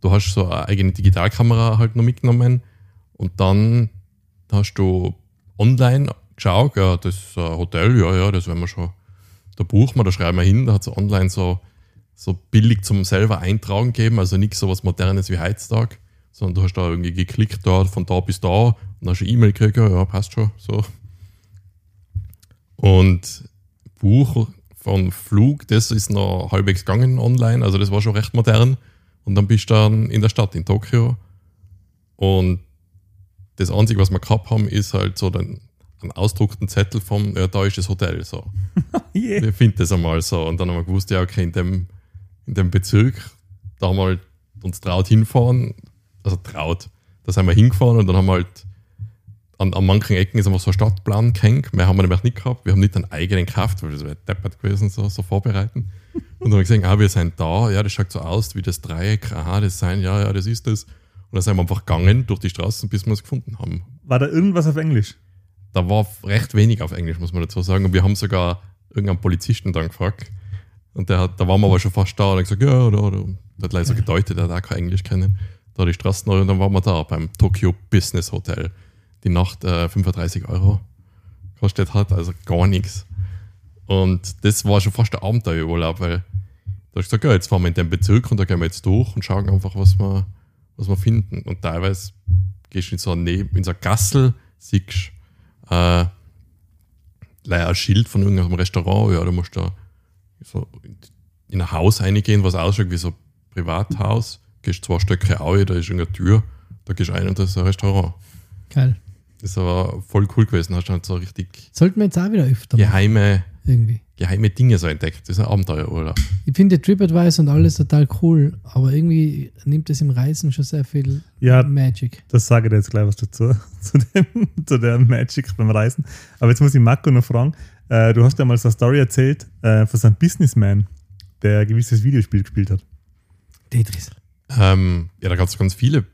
Du hast so eine eigene Digitalkamera halt noch mitgenommen und dann hast du online geschaut, ja, das Hotel, ja, ja, das werden wir schon. Da buchen wir, da schreiben wir hin, da hat es online so, so billig zum selber eintragen gegeben, also nichts so was Modernes wie heutzutage, sondern du hast da irgendwie geklickt, da von da bis da und hast eine E-Mail gekriegt, ja, ja, passt schon, so. Und Buch von Flug, das ist noch halbwegs gegangen online, also das war schon recht modern. Und dann bist du dann in der Stadt, in Tokio. Und das Einzige, was wir gehabt haben, ist halt so den, einen ausdruckten Zettel vom, ja, da ist das Hotel. So. Yeah. Wir finden das einmal so. Und dann haben wir gewusst, ja, okay, in dem, in dem Bezirk, da haben wir halt uns traut hinfahren. Also traut. Da sind wir hingefahren und dann haben wir halt an, an manchen Ecken ist einfach so ein Stadtplan gehängt. Mehr haben wir nämlich nicht gehabt. Wir haben nicht einen eigenen gekauft, weil das wäre deppert gewesen, so, so vorbereiten. Und dann haben wir gesehen, ah, wir sind da, ja, das schaut so aus wie das Dreieck, aha, das sein, ja, ja, das ist das. Und dann sind wir einfach gegangen durch die Straßen, bis wir es gefunden haben. War da irgendwas auf Englisch? Da war recht wenig auf Englisch, muss man dazu sagen. Und wir haben sogar irgendeinen Polizisten dann gefragt. Und der hat, da waren wir aber schon fast da und hat gesagt, ja, da, da. Der hat leider so gedeutet, er hat auch kein Englisch kennen. Da die Straßen und dann waren wir da beim Tokyo Business Hotel. Die Nacht äh, 35 Euro kostet hat, also gar nichts. Und das war schon fast der Abenteuerurlaub, weil da hast du gesagt, ja, jetzt fahren wir in den Bezirk und da gehen wir jetzt durch und schauen einfach, was wir, was wir finden. Und teilweise gehst du in so eine, in so eine Gassel, siehst äh, leider ein Schild von irgendeinem Restaurant, ja, du musst da so in ein Haus reingehen, was ausschaut wie so ein Privathaus, gehst zwei Stöcke auf, da ist irgendeine Tür, da gehst du rein und das ist ein Restaurant. Geil. ist aber voll cool gewesen. Hast du halt so richtig Sollten wir jetzt auch wieder öfter machen, geheime, irgendwie. geheime Dinge so entdeckt. Das ist ein Abenteuer, oder? Ich finde TripAdvisor und alles total cool, aber irgendwie nimmt es im Reisen schon sehr viel Ja. Magic. Das sage ich dir jetzt gleich was dazu, zu, dem, zu der Magic beim Reisen. Aber jetzt muss ich Marco noch fragen. Äh, du hast ja mal so eine Story erzählt äh, von so einem Businessman, der ein gewisses Videospiel gespielt hat. Tetris. Ähm, ja, da gab es ganz viele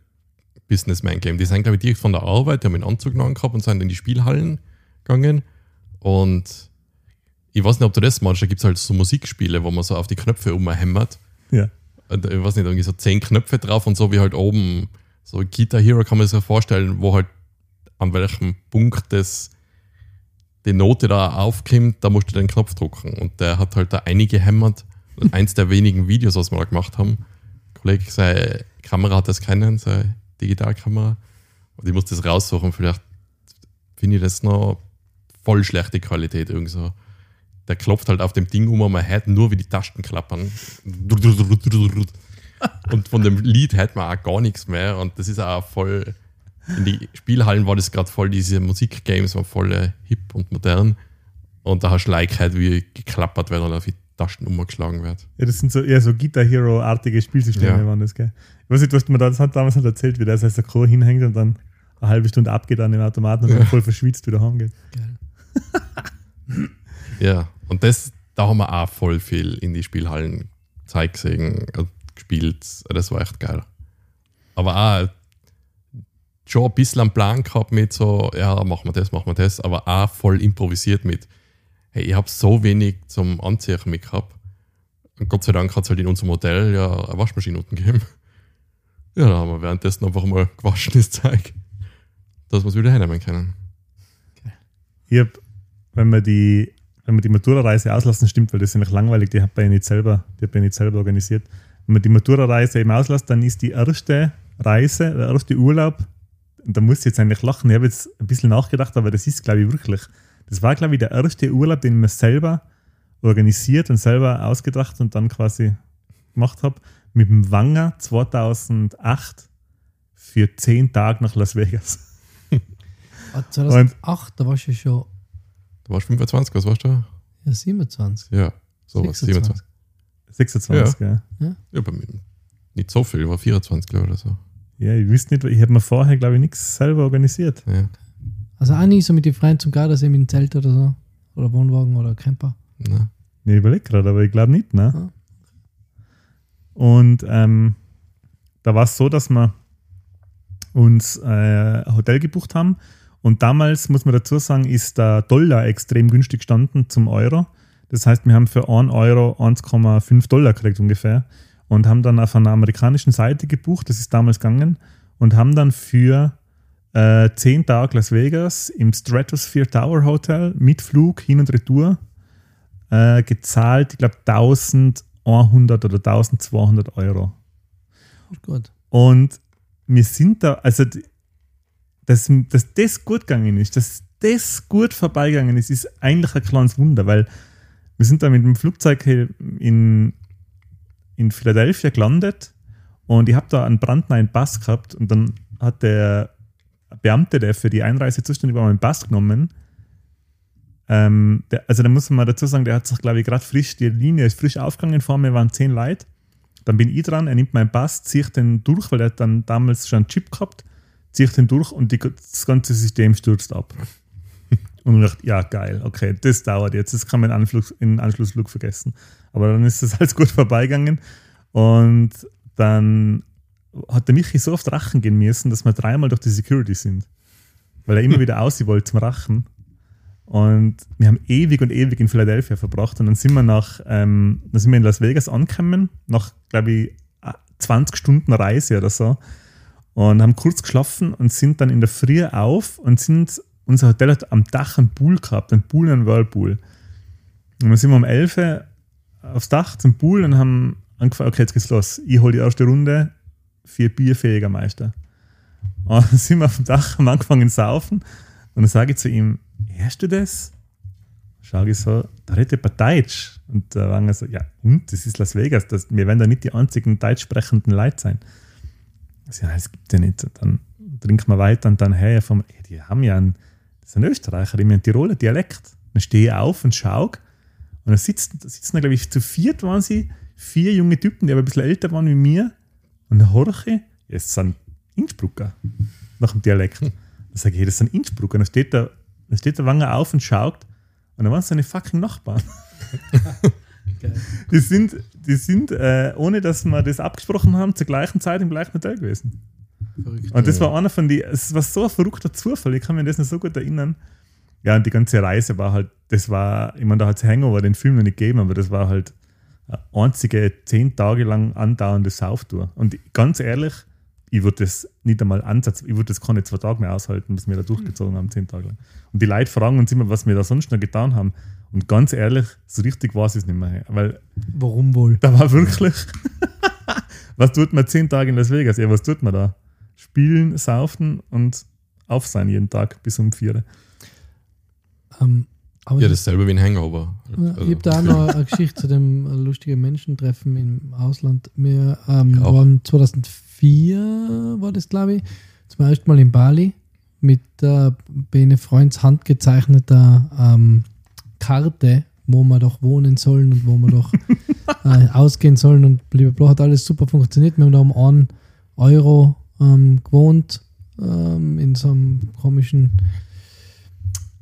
Businessman-Game. Die sind, glaube ich, direkt von der Arbeit, die haben einen Anzug noch gehabt und sind in die Spielhallen gegangen. Und ich weiß nicht, ob du das meinst, da gibt es halt so Musikspiele, wo man so auf die Knöpfe umhämmert. Ja. Und ich weiß nicht, irgendwie so zehn Knöpfe drauf und so wie halt oben, so Guitar Hero kann man sich ja vorstellen, wo halt an welchem Punkt das die Note da aufkommt, da musst du den Knopf drücken. Und der hat halt da einige hämmert. Und eins der wenigen Videos, was wir da gemacht haben, Kollege, seine Kamera hat das kennen, seine Digitalkamera. Und ich muss das raussuchen, vielleicht finde ich das noch voll schlechte Qualität irgendwie so. Der klopft halt auf dem Ding um und man hört nur, wie die Tasten klappern. Und von dem Lied hört man auch gar nichts mehr. Und das ist auch voll. In die Spielhallen war das gerade voll, diese Musikgames waren voll äh, hip und modern. Und da hast du like halt, wie geklappert wird und auf die Tasten umgeschlagen wird. Ja, das sind so eher so Guitar Hero-artige Spielsysteme Ja. waren das, gell? Ich weiß nicht, was mir das hat damals halt erzählt, wie der so ein Chor hinhängt und dann eine halbe Stunde abgeht an dem Automaten und Ja. dann voll verschwitzt wieder heimgeht. Geil. Ja, und das, da haben wir auch voll viel in die Spielhallen Zeit gesehen und gespielt. Das war echt geil. Aber auch schon ein bisschen einen Plan gehabt mit so, ja, machen wir das, machen wir das, aber auch voll improvisiert mit, hey, ich habe so wenig zum Anziehen mit gehabt. Und Gott sei Dank hat es halt in unserem Modell ja eine Waschmaschine unten gegeben. Ja, da haben wir währenddessen einfach mal gewaschenes Zeug, dass wir es wieder hernehmen können. Ich hab, wenn wir die, wenn wir die Matura-Reise auslassen, stimmt, weil das ist nämlich langweilig, die hat bei nicht selber, die hat bei nicht selber organisiert. Wenn man die Matura-Reise eben auslässt, dann ist die erste Reise, der erste Urlaub, und da muss ich jetzt eigentlich lachen, ich habe jetzt ein bisschen nachgedacht, aber das ist, glaube ich, wirklich. Das war, glaube ich, der erste Urlaub, den ich mir selber organisiert und selber ausgedacht und dann quasi gemacht habe, mit dem Wanger 2008 für zehn Tage nach Las Vegas. Ah, 2008, da warst du schon Warst 25, was warst du? ja, 27. Ja, sowas, 26. 27. 26, ja. Ja, bei mir nicht so viel, ich war 24, glaube ich, oder so. Ja, ich wüsste nicht, ich habe mir vorher, glaube ich, nichts selber organisiert. Ja. Also auch nicht so mit den Freunden zum Gardasee mit dem Zelt oder so. Oder Wohnwagen oder Camper. Na. Ich überlege gerade, aber ich glaube nicht, ne? Ah. Und ähm, da war es so, dass wir uns äh, ein Hotel gebucht haben. Und damals, muss man dazu sagen, ist der Dollar extrem günstig gestanden zum Euro. Das heißt, wir haben für 1 Euro 1,5 Dollar gekriegt ungefähr. Und haben dann auf einer amerikanischen Seite gebucht, das ist damals gegangen. Und haben dann für äh, 10 Tage Las Vegas im Stratosphere Tower Hotel mit Flug hin und retour äh, gezahlt, ich glaube 1100 oder 1200 Euro. Ist gut. Und wir sind da, also dass, dass das gut gegangen ist, dass das gut vorbeigegangen ist, ist eigentlich ein kleines Wunder, weil wir sind da mit dem Flugzeug in, in Philadelphia gelandet und ich habe da einen brandneuen Pass gehabt und dann hat der Beamte, der für die Einreise zuständig war, meinen Pass genommen. Ähm, der, also da muss man dazu sagen, der hat sich, glaube ich, gerade frisch, die Linie ist frisch aufgegangen, vor mir waren zehn Leute. Dann bin ich dran, er nimmt meinen Pass, zieht den durch, weil er hat dann damals schon einen Chip gehabt, zieht den durch und die, das ganze System stürzt ab. Und ich dachte, ja, geil, okay, das dauert jetzt, das kann man in Anflug, in Anschlussflug vergessen. Aber dann ist das alles gut vorbeigegangen und dann hat der Michi so oft Rachen gehen müssen, dass wir dreimal durch die Security sind. Weil er immer wieder aussehen wollte zum Rachen. Und wir haben ewig und ewig in Philadelphia verbracht und dann sind wir nach, ähm, dann sind wir in Las Vegas angekommen, nach, glaube ich, 20 Stunden Reise oder so. Und haben kurz geschlafen und sind dann in der Früh auf und sind, unser Hotel hat am Dach einen Pool gehabt, einen Pool einen Whirlpool. Und dann sind wir um 11 Uhr aufs Dach zum Pool und haben angefangen, okay, jetzt geht's los. Ich hole die erste Runde, vier bierfähiger Meister. Und dann sind wir auf dem Dach, haben angefangen zu saufen und dann sage ich zu ihm, hörst du das? Schau ich so, da redet jemand Deutsch. Und da waren wir so, ja, und? Das ist Las Vegas, das, wir werden da nicht die einzigen deutsch sprechenden Leute sein. Ich so, ja, das gibt ja nicht. Und dann trinken wir weiter und dann, hey, vom, ey, die haben ja einen, das ist ein Österreicher, die haben einen Tiroler Dialekt. Dann stehe ich auf und schaue und dann sitzen, da sitzen glaube ich, zu viert waren sie, vier junge Typen, die aber ein bisschen älter waren wie mir. Und dann horche ich, es sind Innsbrucker, nach dem Dialekt. Dann sage ich, hey, das sind Innsbrucker. Dann steht der, dann steht der Wanger auf und schaut und dann waren es seine fucking Nachbarn. Geil. Die sind, die sind äh, ohne dass wir das abgesprochen haben, zur gleichen Zeit im gleichen Hotel gewesen. Verrückt. Und das war einer von die, es war so ein verrückter Zufall, ich kann mich an das noch so gut erinnern. Ja, und die ganze Reise war halt, das war, ich meine, da hat es Hangover den Film noch nicht gegeben, aber das war halt eine einzige zehn Tage lang andauernde Sauftour. Und ganz ehrlich, ich würde das nicht einmal ansetzen, ich würde das keine zwei Tage mehr aushalten, bis wir da durchgezogen haben, zehn Tage lang. Und die Leute fragen uns immer, was wir da sonst noch getan haben. Und ganz ehrlich, so richtig ich es nicht mehr. Weil Warum wohl? da war wirklich. was tut man zehn Tage in Las Vegas? Ja, was tut man da? Spielen, saufen und auf sein jeden Tag bis um vier. Ähm, aber Ja, das, dasselbe wie ein Hangover. Also, ich habe da auch noch eine Geschichte zu dem lustigen Menschentreffen im Ausland. Wir ähm, waren 2004, war das glaube ich, zum ersten Mal in Bali mit äh, bei einem Freunds handgezeichneter ähm, Karte, wo wir doch wohnen sollen und wo wir doch äh, ausgehen sollen und blablabla. Hat alles super funktioniert. Wir haben da um einen Euro ähm, gewohnt ähm, in so einem komischen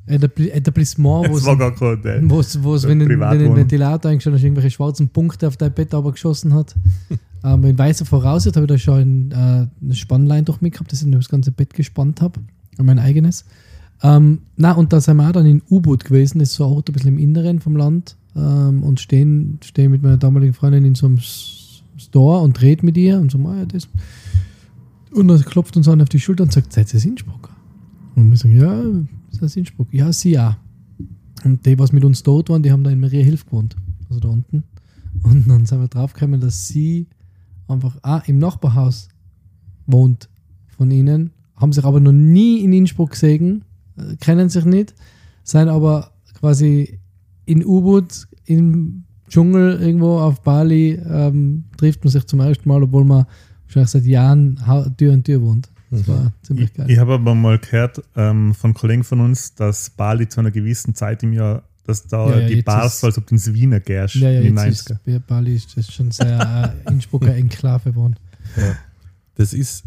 Etabli- Etablissement, wo Es es war gar kein Hotel. wo es, wo es So wenn, ein-. Ventilator eingestellt hast, irgendwelche schwarzen Punkte auf dein Bett aber geschossen hat. ähm, in weißer Voraussicht habe ich da schon äh, eine Spannlein durch mich gehabt, das ich das ganze Bett gespannt habe. Mein eigenes. Ähm, na, und da sind wir auch dann in U-Boot gewesen, das ist so Ort ein bisschen im Inneren vom Land. Ähm, und stehen, stehen mit meiner damaligen Freundin in so einem Store und dreht mit ihr und so, ah, ja, das. Und dann klopft uns an auf die Schulter und sagt, seid ihr Innsbrucker? Und wir sagen, ja, das ist Innsbruck. Ja, sie ja. Und die, was mit uns dort waren, die haben da in Maria Hilf gewohnt. Also da unten. Und dann sind wir draufgekommen, dass sie einfach ah, im Nachbarhaus wohnt von ihnen, haben sich aber noch nie in Innsbruck gesehen, äh, kennen sich nicht, sind aber quasi in U-Boot im Dschungel irgendwo auf Bali, ähm, trifft man sich zum ersten Mal, obwohl man wahrscheinlich seit Jahren Tür an Tür wohnt. Das war ziemlich Ich, geil. ich habe aber mal gehört ähm, von Kollegen von uns, dass Bali zu einer gewissen Zeit im Jahr, dass da Ja, ja, die Bars ist- als ob du ins Wiener gehst Ja, ja, in jetzt 90er. ist, bei Bali ist das schon sehr äh, Innsbrucker Enklave geworden. Das ist,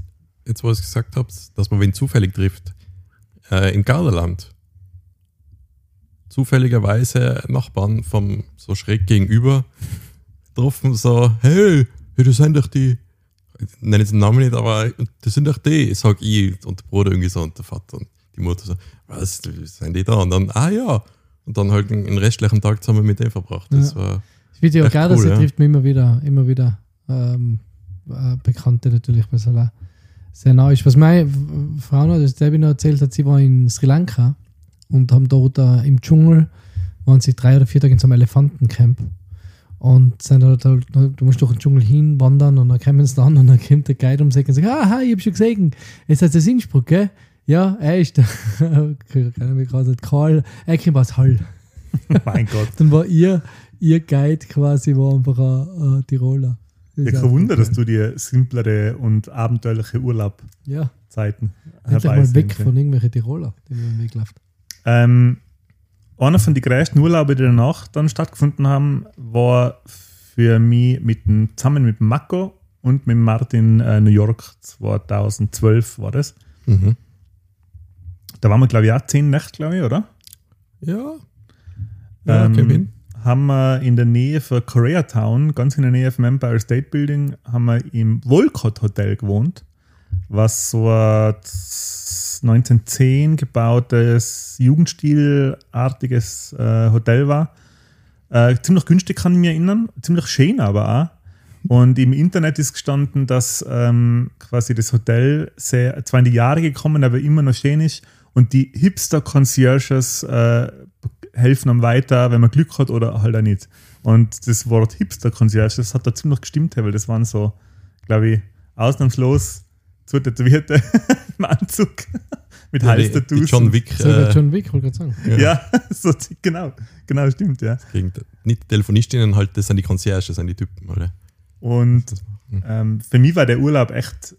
jetzt wo ihr es gesagt habt, dass man wen zufällig trifft, äh, in Garderland. Zufälligerweise Nachbarn vom so schräg gegenüber getroffen, so, hey, hey, das sind doch die, ich nenne jetzt den Namen nicht, aber das sind doch die, sag ich, und der Bruder irgendwie so und der Vater und die Mutter so, was, sind die da? Und dann, ah ja. Und dann halt den restlichen Tag zusammen mit dem verbracht. Das Ja. war, Das Video Garda, cool, sie ja. trifft mir immer wieder, immer wieder ähm, äh, Bekannte natürlich, weil es halt sehr nah ist. Was meine Frau noch, das Debbie noch erzählt hat, sie war in Sri Lanka und haben dort äh, im Dschungel, waren sie drei oder vier Tage in so einem Elefantencamp. Und sind halt, halt, du musst durch den Dschungel hinwandern und dann kommen sie dann und dann kommt der Guide um sich und sagt, ah, hi, ich hab schon gesehen, jetzt heißt das Innsbruck, gell? Ja, er ist der, keine mich gerade, Karl, er aus Hall. mein Gott. Dann war ihr, ihr Guide quasi war einfach ein, ein Tiroler. Das Ja, kein Wunder, dass du dir simplere und abenteuerliche Urlaubzeiten Ja, endlich mal weg von irgendwelchen Tiroler, die mir im Weg läuft. Ähm, einer von den größten Urlauben, die danach dann stattgefunden haben, war für mich mit dem, zusammen mit dem Mako und mit dem Martin äh, New York 2012 war das. mhm. Da waren wir, glaube ich, auch zehn Nächte, glaube ich, oder? ja, ja, Ähm, Kevin. haben wir in der Nähe von Koreatown, ganz in der Nähe vom Empire State Building, haben wir im Wolcott Hotel gewohnt, was so ein 1910 gebautes, jugendstilartiges äh, Hotel war. Äh, ziemlich günstig kann ich mich erinnern, ziemlich schön aber auch. Und im Internet ist gestanden, dass ähm, quasi das Hotel sehr, zwar in die Jahre gekommen, aber immer noch schön ist. Und die Hipster-Concierges äh, helfen einem weiter, wenn man Glück hat oder halt auch nicht. Und das Wort Hipster-Concierge, das hat da ziemlich gestimmt, weil das waren so, glaube ich, ausnahmslos zu tätowierte im Anzug mit Ja, die, die Halstattoos. John Wick. So Äh, John Wick, wollte ich gerade sagen. Ja, so, genau, genau, stimmt, ja. nicht die Telefonistinnen halt, das sind die Concierge, das sind die Typen, oder? Und hm. ähm, für mich war der Urlaub echt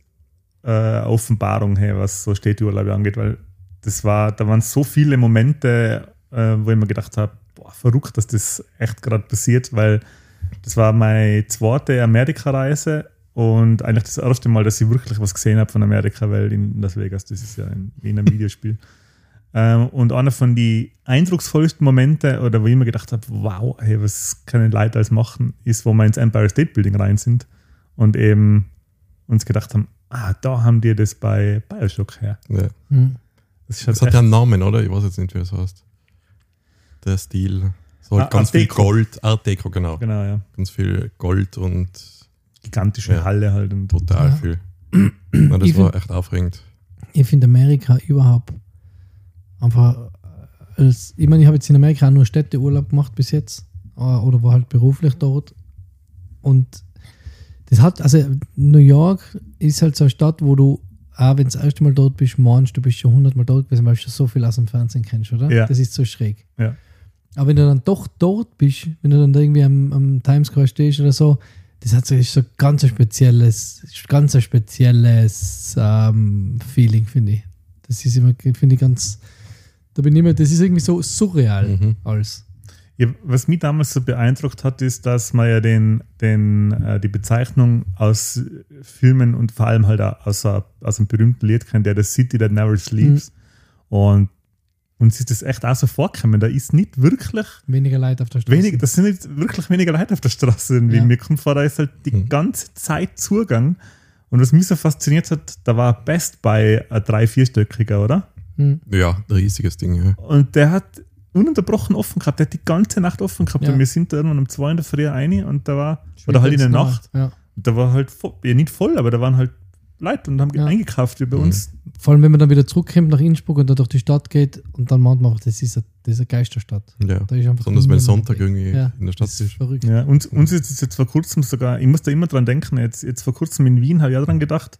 äh, eine Offenbarung, hey, was so Städteurlaube angeht, weil das war, da waren so viele Momente, äh, wo ich mir gedacht habe, boah, verrückt, dass das echt gerade passiert, weil das war meine zweite Amerikareise und eigentlich das erste Mal, dass ich wirklich was gesehen habe von Amerika, weil in Las Vegas, das ist ja ein, wie in einem Videospiel. ähm, und einer von den eindrucksvollsten Momente, oder wo ich mir gedacht habe, wow, hey, was können Leute alles machen, ist, wo wir ins Empire State Building rein sind und eben uns gedacht haben, ah, da haben die das bei Bioshock her. Ja. Hm. Das ist Das hat ja einen Namen, oder? Ich weiß jetzt nicht, wie es heißt. Der Stil. So halt Ah, ganz viel. Gold. Art Deco, genau. genau, ja. Ganz viel Gold und Gigantische Ja. Halle halt. Und total Ja. viel. Ja, das Ich war find- echt aufregend. Ich finde Amerika überhaupt einfach als, ich meine, ich habe jetzt in Amerika auch nur Städteurlaub gemacht bis jetzt äh, oder war halt beruflich dort und das hat, also New York ist halt so eine Stadt, wo du auch wenn du das erste Mal dort bist, meinst du bist schon hundertmal dort gewesen, weil du schon so viel aus dem Fernsehen kennst, oder? Ja. Das ist so schräg. Ja. Aber wenn du dann doch dort bist, wenn du dann da irgendwie am, am Times Square stehst oder so, das hat so, so ganz ein spezielles, ganz ein spezielles ähm, Feeling, finde ich. Das ist immer, finde ich ganz, da bin ich immer, das ist irgendwie so surreal Mhm. als. Ja, was mich damals so beeindruckt hat, ist, dass man ja den, den, äh, die Bezeichnung aus Filmen und vor allem halt aus, a- aus einem berühmten Lied kennt, der The City That Never Sleeps. Und uns ist das echt auch so vorgekommen. Da ist nicht wirklich Weniger Leute auf der Straße. wenig, das sind nicht wirklich weniger Leute auf der Straße. Irgendwie. Ja. Mir kommt vor, da ist halt die Mhm. ganze Zeit Zugang. Und was mich so fasziniert hat, da war Best Buy ein drei-, vierstöckiger, oder? Hm. Ja, ein riesiges Ding. Ja. Und der hat ununterbrochen offen gehabt. Der hat die ganze Nacht offen gehabt. Ja. Und wir sind da irgendwann um zwei in der Früh rein und da war, oder halt in der Nacht, Ja. da war halt voll, ja, nicht voll, aber da waren halt Leute und haben Ja. eingekauft wie bei uns. Vor allem, wenn man dann wieder zurückkommt nach Innsbruck und da durch die Stadt geht und dann meint man auch, das ist eine, das ist eine Geisterstadt. ja. Da ist einfach Besonders wenn Sonntag irgendwie Ja, in der Stadt Das ist ist. verrückt. Ja, uns, uns ist es jetzt vor kurzem sogar, ich muss da immer dran denken, jetzt, jetzt vor kurzem in Wien habe ich auch dran gedacht,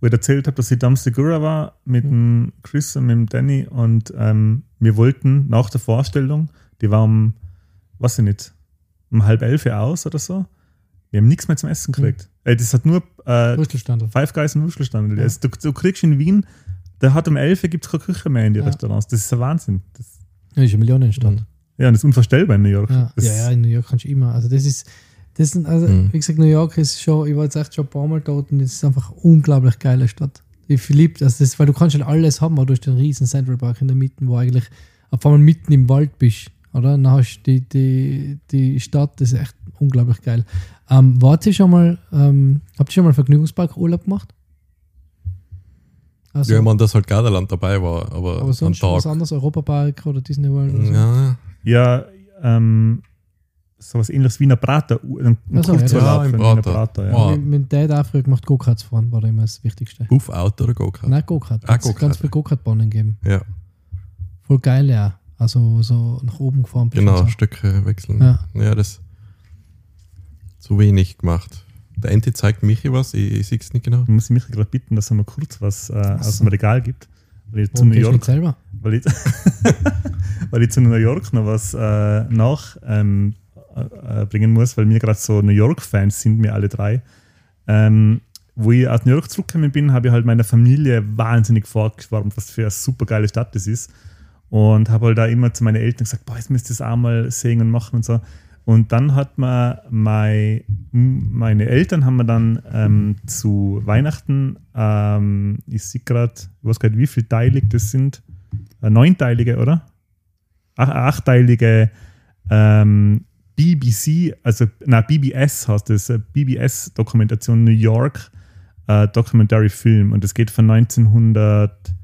wo ich erzählt habe, dass ich Dam Segura war mit dem Chris und mit dem Danny und ähm, wir wollten nach der Vorstellung, die war um, weiß ich nicht, um halb elf aus oder so, wir haben nichts mehr zum Essen gekriegt. Äh, das hat nur äh. Five Guys und Würstelstand. Ja. Also, du, du kriegst in Wien, der hat um 11 Uhr gibt es keine Küche mehr in die Ja. Restaurants. Das ist ein Wahnsinn. Das, Ja, ist eine Millionenstadt. Mhm. ja, und das ist unvorstellbar in New York. Ja, Das, ja, ja, in New York kannst du immer. Also das ist, das sind, also Mhm. wie gesagt, New York ist schon, ich war jetzt echt schon ein paar Mal dort und es ist einfach eine unglaublich geile Stadt. Ich liebe das, das, weil du kannst halt alles haben, aber du hast den riesen Central Park in der Mitte, wo eigentlich auf einmal mitten im Wald bist, oder? Dann hast du die, die, die Stadt, das ist echt unglaublich geil. Ähm, wart ihr schon mal, ähm, habt ihr schon mal Vergnügungspark Urlaub gemacht? Also, Ja, ich meine, dass halt Gardaland dabei war, aber, aber sonst schon was anderes, Europapark oder Disney World oder so? Ja, ja ähm, sowas ähnliches wie ein Prater, ein, so, ja. Kurzurlaub Ja, im Prater. Prater ja. Wow. Mit, mit Dad auch früher gemacht, Go-Karts fahren war da immer das Wichtigste. Buff Out oder Go-Kart. Nein, Go-Kart. Ah, Ganz, Go-Kart. ganz viele Go-Kart-Bahnen geben. Ja, Voll geil, ja. Also so nach oben gefahren bist. genau, So. Stücke wechseln. Ja. Ja. das zu wenig gemacht. Der Ente zeigt Michi was, ich, ich sehe es nicht genau. Ich muss mich gerade bitten, dass er mir kurz was äh, aus so. dem Regal gibt. Weil ich, zu Warum New York, selber? weil, ich, weil ich zu New York noch was äh, nach ähm, äh, bringen muss, weil wir gerade so New York-Fans sind, wir alle drei. Ähm, wo ich aus New York zurückgekommen bin, habe ich halt meiner Familie wahnsinnig vorgeschwärmt, was für eine super geile Stadt das ist. Und habe halt da immer zu meinen Eltern gesagt, boah, jetzt müsst ihr das auch mal sehen und machen und so. Und dann hat man mein, meine Eltern haben mir dann ähm, zu Weihnachten, ähm, ich sehe gerade, ich weiß gar nicht, wie viel teilig das sind, äh, neunteilige, oder? Ach, achtteilige ähm, BBC, also na BBS heißt das, äh, BBS-Dokumentation New York äh, Documentary Film und es geht von 1900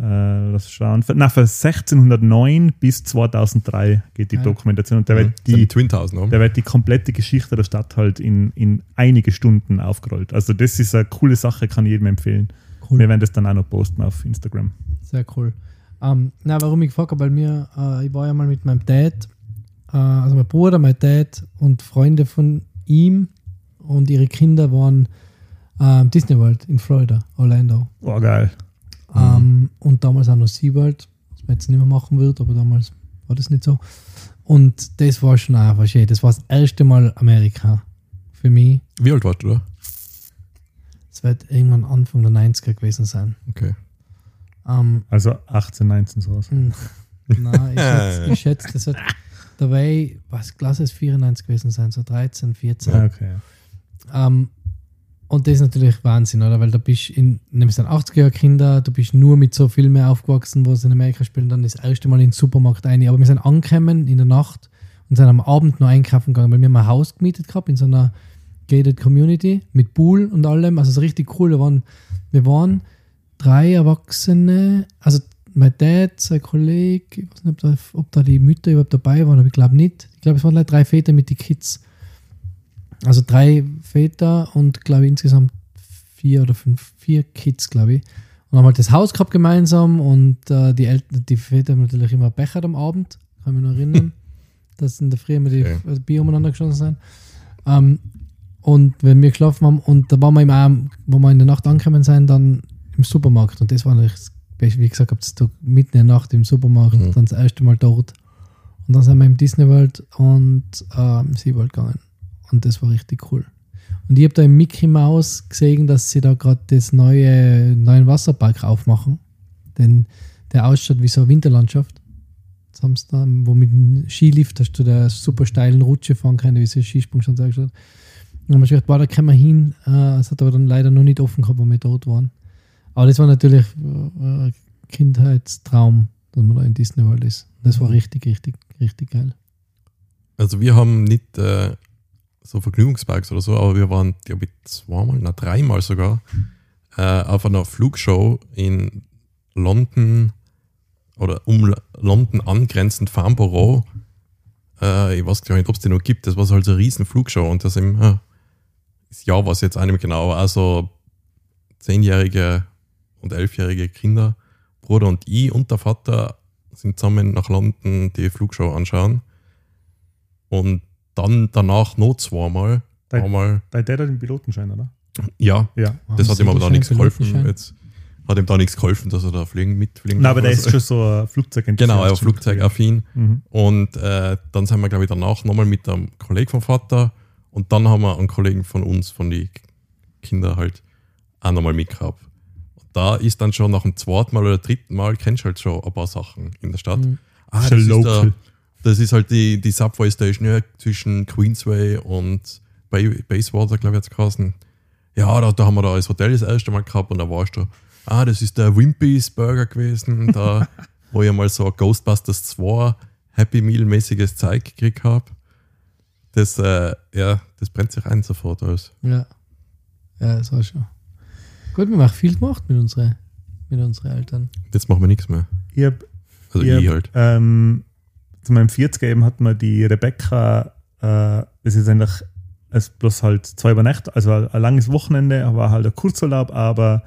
äh, lass schauen, von, na, von 1609 bis 2003 geht die Ja. Dokumentation und da Mhm. wird die, Twin Towers noch. da wird die komplette Geschichte der Stadt halt in, in einige Stunden aufgerollt. Also das ist eine coole Sache, kann ich jedem empfehlen. Cool. Wir werden das dann auch noch posten auf Instagram. Sehr cool. Ähm, na, warum ich gefragt habe, weil mir, äh, ich war ja mal mit meinem Dad, also mein Bruder, mein Dad und Freunde von ihm und ihre Kinder waren ähm, Disney World in Florida, Orlando. Oh, geil. Ähm, und damals auch noch SeaWorld, was man jetzt nicht mehr machen wird, aber damals war das nicht so. Und das war schon einfach schön. Das war das erste Mal Amerika für mich. Wie alt warst du da? Es Das wird irgendwann Anfang der 90er gewesen sein. Okay. Ähm, Also 18, 19 sowas. hm, nein, ich schätze, ich schätze, das wird dabei, was Klasse ist 94 gewesen sein, so 13, 14. Ja, okay. Ähm, und das ist natürlich Wahnsinn, oder? Weil da bist in, nämlich sind 80er Kinder, du bist nur mit so Filmen aufgewachsen, wo sie in Amerika spielen, dann das erste Mal in den Supermarkt rein. Aber wir sind angekommen in der Nacht und sind am Abend noch einkaufen gegangen, weil wir haben ein Haus gemietet gehabt in so einer gated Community mit Pool und allem. Also so richtig cool. Wir waren, wir waren drei Erwachsene, also mein Dad, sein Kollege, ich weiß nicht, ob da, ob da die Mütter überhaupt dabei waren, aber ich glaube nicht. Ich glaube, es waren drei Väter mit den Kids. Also drei Väter und glaube ich insgesamt vier oder fünf, vier Kids, glaube ich. Und haben halt das Haus gehabt gemeinsam und äh, die Eltern, die Väter haben natürlich immer Becher am Abend, kann mich noch erinnern, dass in der Früh immer die Okay. Bier umeinander geschossen sind. Ähm, und wenn wir geschlafen haben, und da waren wir immer, wo wir in der Nacht angekommen sind, dann im Supermarkt. Und das war natürlich, das wie gesagt, hab's da mitten in der Nacht im Supermarkt, Mhm. dann das erste Mal dort. Und dann sind wir im Disney World und ähm, SeaWorld gegangen. Und das war richtig cool. Und ich habe da im Mickey Mouse gesehen, dass sie da gerade das neue neuen Wasserpark aufmachen. Denn der ausschaut wie so eine Winterlandschaft. Jetzt haben sie da, wo mit dem Skilift hast du da super steilen Rutsche fahren können, wie sie Skisprung schon gesagt hat. Und dann haben wir gedacht, boah, da können wir hin. Äh, Es hat aber dann leider noch nicht offen gehabt, wo wir dort waren. Aber das war natürlich äh, ein Kindheitstraum, dass man da in Disney World ist. Das war richtig, richtig, richtig geil. Also wir haben nicht äh, so Vergnügungsparks oder so, aber wir waren, glaube ich, zweimal, na dreimal sogar, äh, auf einer Flugshow in London oder um London angrenzend Farnborough. Äh, ich weiß gar nicht, ob es die noch gibt. Das war so halt so eine riesen Flugshow und das im äh, das Jahr war es jetzt mehr genau, also zehnjährige und elfjährige Kinder, Bruder und ich und der Vater sind zusammen nach London die Flugshow anschauen. Und dann danach noch zweimal. Dein- Einmal, Dein Dad hat den Pilotenschein, oder? ja, Ja. das hat ihm aber da nichts geholfen. Jetzt hat ihm da nichts geholfen, dass er da fliegen mitfliegen Nein, aber der ist schon so ein Flugzeug Genau, er war flugzeugaffin. Mhm. Und äh, dann sind wir, glaube ich, danach nochmal mit einem Kollegen vom Vater und dann haben wir einen Kollegen von uns, von den Kindern halt, auch nochmal mitgehabt. Da ist dann schon nach dem zweiten Mal oder dritten Mal, kennst du halt schon ein paar Sachen in der Stadt. Mhm. Ah, das, ist local. der, das ist halt die, die Subway Station ja, zwischen Queensway und Bay, Bayswater, glaube ich, jetzt geheißen. Ja, da, da haben wir da das Hotel das erste Mal gehabt und da warst du, ah, das ist der Wimpy's Burger gewesen, da, wo ich mal so ein Ghostbusters 2 Happy Meal-mäßiges Zeug gekriegt habe. Das, äh, ja, das brennt sich ein sofort aus. Ja. Ja, das war schon. Gut, wir haben auch viel gemacht mit unseren mit unseren Eltern. Jetzt machen wir nichts mehr. Ich hab, Also ich ich hab, halt. ähm, zu meinem 40er eben hat man die Rebecca, äh, das ist eigentlich es bloß halt zwei Nächte, also ein, ein langes Wochenende, war halt ein Kurzurlaub, aber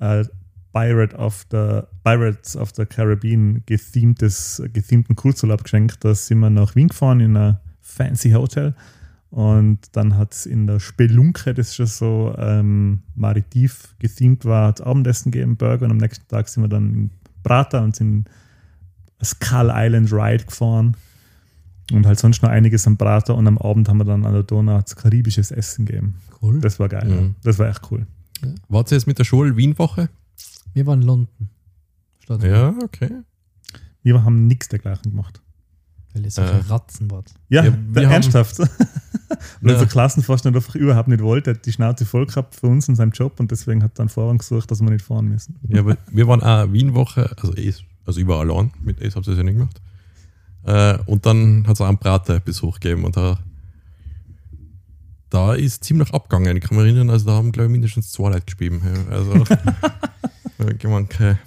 äh, Pirate of the, Pirates of the Caribbean gethemtes, gethemten Kurzurlaub geschenkt. Da sind wir nach Wien gefahren in ein fancy Hotel und dann hat es in der Spelunke, das schon so ähm, maritiv gethemt war, hat's Abendessen gegeben, Burger und am nächsten Tag sind wir dann in Prater und sind Skull Island Ride gefahren und halt sonst noch einiges am Prater und am Abend haben wir dann an der Donau karibisches Essen gegeben. Cool. Das war geil. Mhm. ja. Das war echt cool. Wart ihr jetzt mit der Schule Wien-Woche? Wir waren in London. Statt Ja, okay. Wir haben nichts dergleichen gemacht. Weil solche Äh. Ratzen wart. Ja, Ja, wir ernsthaft. und Ja. unser Klassenvorstand einfach überhaupt nicht wollte, hat die Schnauze voll gehabt für uns und seinem Job und deswegen hat dann Vorrang gesucht, dass wir nicht fahren müssen. Ja, aber wir waren auch Wien-Woche, also Ace, also ich war allein, mit Ace habt ihr das ja nicht gemacht. Äh, und dann hat es auch einen Prater-Besuch gegeben und da, da ist ziemlich abgegangen. Ich kann mich erinnern, also da haben, glaube ich, mindestens zwei Leute gespielt. Ja. Also,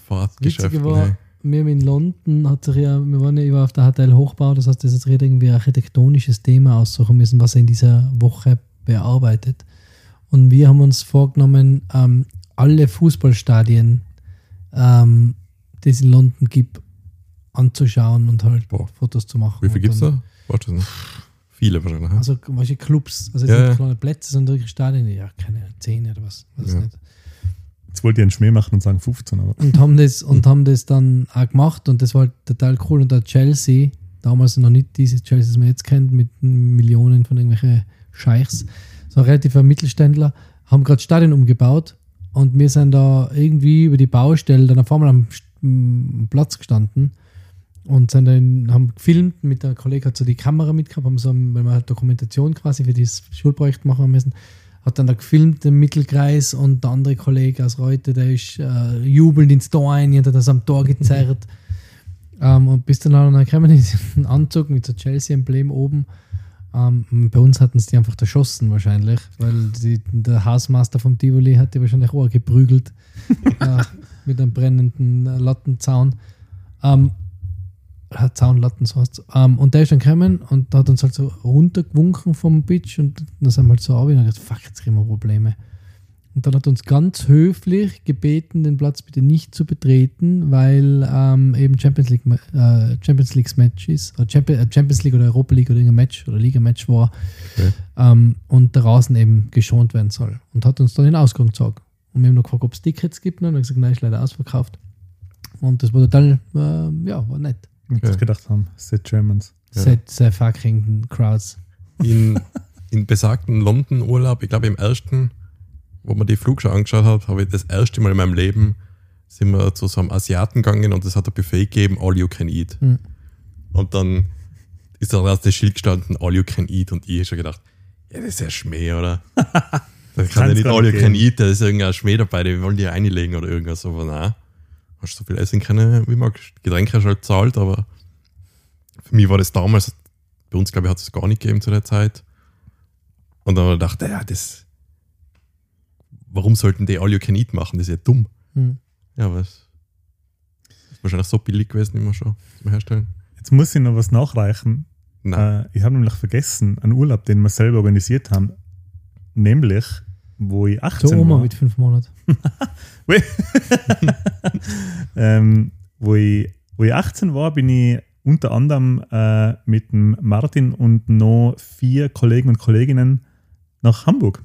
Fahrtgeschäfte. Witzige war, Nee. Wir haben in London, hat sich ja, wir waren ja über auf der Hotel Hochbau, das heißt, das ist jetzt irgendwie ein architektonisches Thema aussuchen müssen, was er in dieser Woche bearbeitet. Und wir haben uns vorgenommen, ähm, alle Fußballstadien, ähm, die es in London gibt, anzuschauen und halt Boah. Fotos zu machen. Wie viel gibt es da? Warte noch. Viele wahrscheinlich. hä? Also, welche Clubs, also Ja, nicht kleine Plätze, sondern wirklich Stadien, ja, keine 10 oder was, weiß Ja. nicht. Jetzt wollte ich einen Schmäh machen und sagen 15, aber und haben das und haben das dann auch gemacht und das war halt total cool und der Chelsea damals noch nicht diese Chelsea, das man jetzt kennt mit Millionen von irgendwelchen Scheichs, so ein relativer Mittelständler, haben gerade Stadion umgebaut und wir sind da irgendwie über die Baustelle dann auf einmal am Platz gestanden und sind dann, haben gefilmt. Mit der Kollege hat so die Kamera mitgehabt, haben so, weil wir halt Dokumentation quasi für dieses Schulprojekt machen müssen. Hat dann da gefilmt im Mittelkreis und der andere Kollege aus Reute, der ist äh, jubelnd ins Tor ein hat das am Tor gezerrt. ähm, und bis dann noch gekommen ist, ein Anzug mit so Chelsea-Emblem oben. Ähm, bei uns hatten sie die einfach erschossen wahrscheinlich, weil die, der Hausmeister vom Tivoli hat die wahrscheinlich auch geprügelt äh, mit einem brennenden äh, Lattenzaun. Ähm, äh, Zaunlatten, so heißt ähm, Und der ist dann gekommen und hat uns halt so runtergewunken vom Pitch und dann sind wir halt so auf und haben gedacht, fuck, jetzt kriegen wir Probleme. Und dann hat uns ganz höflich gebeten, den Platz bitte nicht zu betreten, weil ähm, eben Champions League, äh, Champions League Match ist, oder Champions, äh, Champions League oder Europa League oder irgendein Match oder Liga-Match war Okay. ähm, und der Rasen eben geschont werden soll. Und hat uns dann den Ausgang gezeigt. Und wir haben noch gefragt, ob es Tickets gibt. Und er hat gesagt, nein, ist leider ausverkauft. Und das war total, äh, ja, war nett. Okay. gedacht haben, the Germans. Ja. Sehr, sehr fucking Crowds. In, in besagten London-Urlaub, ich glaube im ersten, wo man die Flugschau angeschaut hat, habe ich das erste Mal in meinem Leben sind wir zu so einem Asiaten gegangen und es hat ein Buffet gegeben, all you can eat. Mhm. Und dann ist da das Schild gestanden, all you can eat und ich habe schon gedacht, ja, das ist ja Schmäh, oder? Das kann ja nicht all you can eat, da ist irgendein Schmäh dabei, die wollen die einlegen oder irgendwas so. Aber nein, hast so viel essen können, wie magst. Getränke hast halt zahlt, aber für mich war das damals, bei uns glaube ich hat es gar nicht gegeben zu der Zeit. Und dann habe ich gedacht, ja, das, warum sollten die all you can eat machen? Das ist ja dumm. Hm. Ja, es ist wahrscheinlich so billig gewesen immer schon zum Herstellen. Jetzt muss ich noch was nachreichen. Nein. Äh, ich habe nämlich vergessen, einen Urlaub, den wir selber organisiert haben. Nämlich, wo ich 18 So Oma war. mit fünf Monaten. ähm, wo, ich, wo ich 18 war, bin ich unter anderem äh, mit dem Martin und noch vier Kollegen und Kolleginnen nach Hamburg.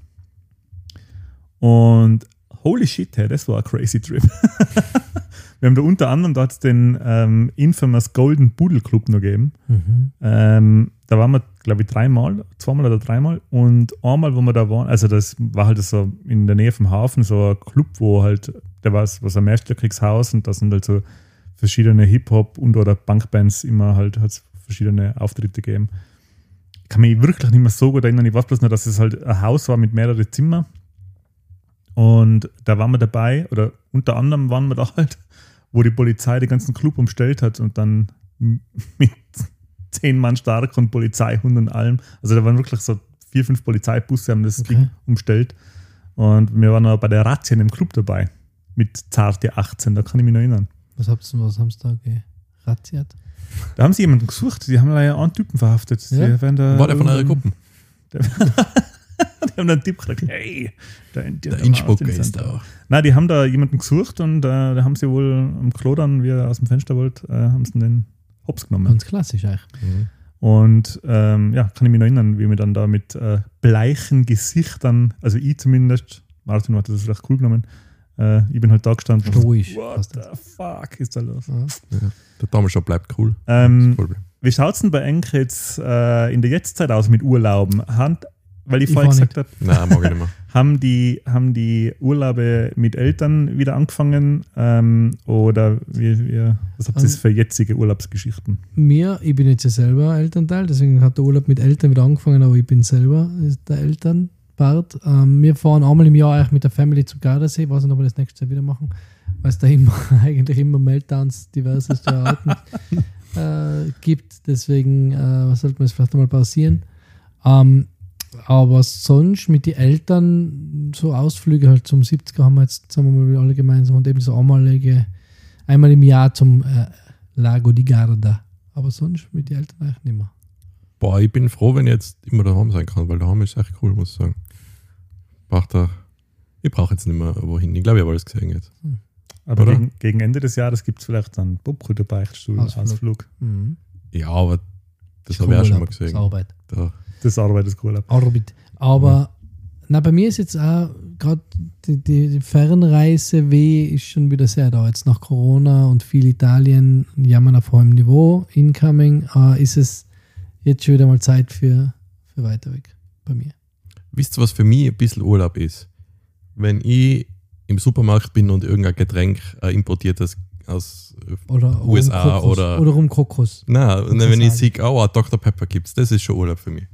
Und holy shit, hey, das war ein crazy Trip. Wir haben da unter anderem, es den ähm, infamous Golden Boodle Club noch gegeben. Mhm. Ähm, da waren wir, glaube ich, dreimal, zweimal oder dreimal. Und einmal, wo wir da waren, also das war halt so in der Nähe vom Hafen, so ein Club, wo halt, der war so ein mehrstöckiges und da sind halt so verschiedene Hip-Hop- und oder Punkbands immer halt hat's verschiedene Auftritte gegeben. Ich kann mich wirklich nicht mehr so gut erinnern. Ich weiß bloß nur, dass es halt ein Haus war mit mehreren Zimmern. Und da waren wir dabei, oder unter anderem waren wir da halt, wo die Polizei den ganzen Club umstellt hat und dann mit zehn Mann stark und Polizeihund und allem. Also da waren wirklich so vier, fünf Polizeibusse, haben das Okay. Ding umstellt. Und wir waren auch bei der Razzia im Club dabei. Mit zarte 18, da kann ich mich noch erinnern. Was habt ihr, was haben sie da geratziert? Da haben sie jemanden gesucht, die haben leider einen Typen verhaftet. Ja? Da War der von eurer Gruppe? Die haben dann einen Tipp gekriegt, hey, da in Der Innsbrucker ist da. da. Nein, die haben da jemanden gesucht und äh, da haben sie wohl am Klo dann, wie er aus dem Fenster wollte, äh, haben sie den Hops genommen. Ganz klassisch eigentlich. Mhm. Und ähm, ja, kann ich mich noch erinnern, wie wir dann da mit äh, bleichen Gesichtern, also ich zumindest, Martin hat das recht cool genommen, äh, ich bin halt da gestanden. Stoisch. What fast. the fuck ist da los? Ja. Der Damenshow bleibt cool. Ähm, wie schaut es denn bei Enke jetzt äh, in der Jetztzeit aus mit Urlauben? Hand, weil ich, Ich vorher gesagt habe, Nein, mag ich nicht mehr. haben die, haben die Urlaube mit Eltern wieder angefangen? Ähm, oder wie, wie, was habt ihr Ähm, für jetzige Urlaubsgeschichten? Mir, ich bin jetzt ja selber Elternteil, deswegen hat der Urlaub mit Eltern wieder angefangen, aber ich bin selber der Elternpart. Ähm, wir fahren einmal im Jahr eigentlich mit der Family zum Gardasee, weiß nicht, ob wir das nächstes Jahr wieder machen, weil es da immer, eigentlich immer Meltdowns diversester Arten äh, gibt. Deswegen äh, sollten wir es vielleicht einmal pausieren. Ähm, aber sonst mit den Eltern so Ausflüge halt zum 70er haben wir jetzt, sagen wir mal, alle gemeinsam und eben so einmalige, einmal im Jahr zum äh, Lago di Garda. Aber sonst mit den Eltern eigentlich nicht mehr. Boah, ich bin froh, wenn ich jetzt immer daheim sein kann, weil daheim ist echt cool, muss ich sagen. Brauch da, ich brauche jetzt nicht mehr wohin. Ich glaube, ich habe alles gesehen jetzt. Aber Oder? gegen, gegen Ende des Jahres gibt es vielleicht einen Bobruder Beichtstuhl, Ausflug. Ausflug. Mhm. Ja, aber das habe ich auch schon mal Das ist gesehen. Arbeit. Da, Das Arbeit ist cool. Arbeit. Aber na, bei mir ist jetzt auch gerade die, die, Fernreise weh ist schon wieder sehr da. Jetzt nach Corona und viel Italien jammern auf hohem Niveau, incoming, äh, ist es jetzt schon wieder mal Zeit für, für weiter weg bei mir. wisst ihr, was für mich ein bisschen Urlaub ist? Wenn ich im Supermarkt bin und irgendein Getränk äh, importiertes aus. Oder USA um Kokos. oder- oder um Kokos. Na, und wenn ich sehe, oh, Dr. Pepper gibt's, das ist schon Urlaub für mich.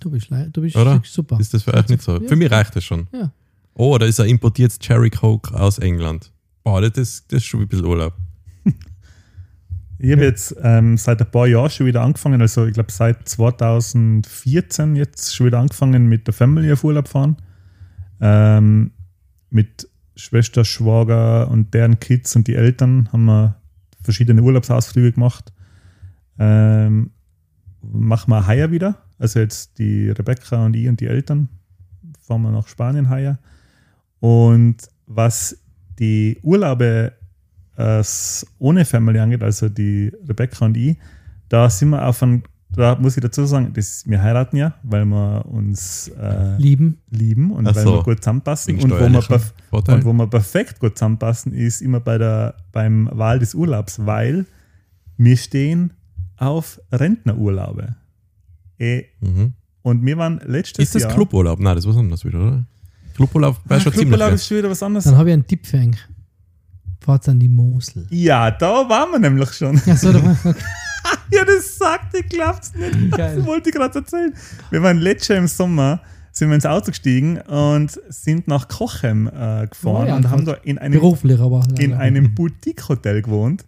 Du bist, du bist Oder? super. Ist das für euch nicht so? Ja. Für mich reicht das schon. Ja. Oh, da ist ein importiertes Cherry Coke aus England. Boah, das, ist- das ist schon ein bisschen Urlaub. Ich habe jetzt ähm, seit ein paar Jahren schon wieder angefangen, also ich glaube seit 2014 jetzt schon wieder angefangen mit der Family auf Urlaub fahren. Ähm, mit Schwester, Schwager und deren Kids und die Eltern haben wir verschiedene Urlaubsausflüge gemacht. Ähm, machen wir heuer wieder. Also jetzt die Rebecca und ich und die Eltern fahren wir nach Spanien heuer. Und was die Urlaube es ohne Family angeht, also die Rebecca und ich, da sind wir auf ein, da muss ich dazu sagen, das, wir heiraten ja, weil wir uns äh, Lieben. lieben und Ach weil so. wir gut zusammenpassen. Und wo, wir und wo wir perfekt gut zusammenpassen, ist immer bei der, beim Wahl des Urlaubs, weil wir stehen auf Rentnerurlaube. Eh, Mhm. Und wir waren letztes Ist das Jahr. Cluburlaub? Nein, das ist was anderes wieder, oder? Cluburlaub wäre Ah, schon ziemlich Cluburlaub ist schon wieder was anderes. Dann habe ich einen Tipp für euch. Fahrt an die Mosel. Ja, da waren wir nämlich schon. Achso, da war ja, das sagt, ich glaub's nicht. Geil. Das wollte ich gerade erzählen. Wir waren letztes Jahr im Sommer, sind wir ins Auto gestiegen und sind nach Kochem äh, gefahren Oh ja, und haben da in einem, beruflich, aber. in einem Boutique-Hotel gewohnt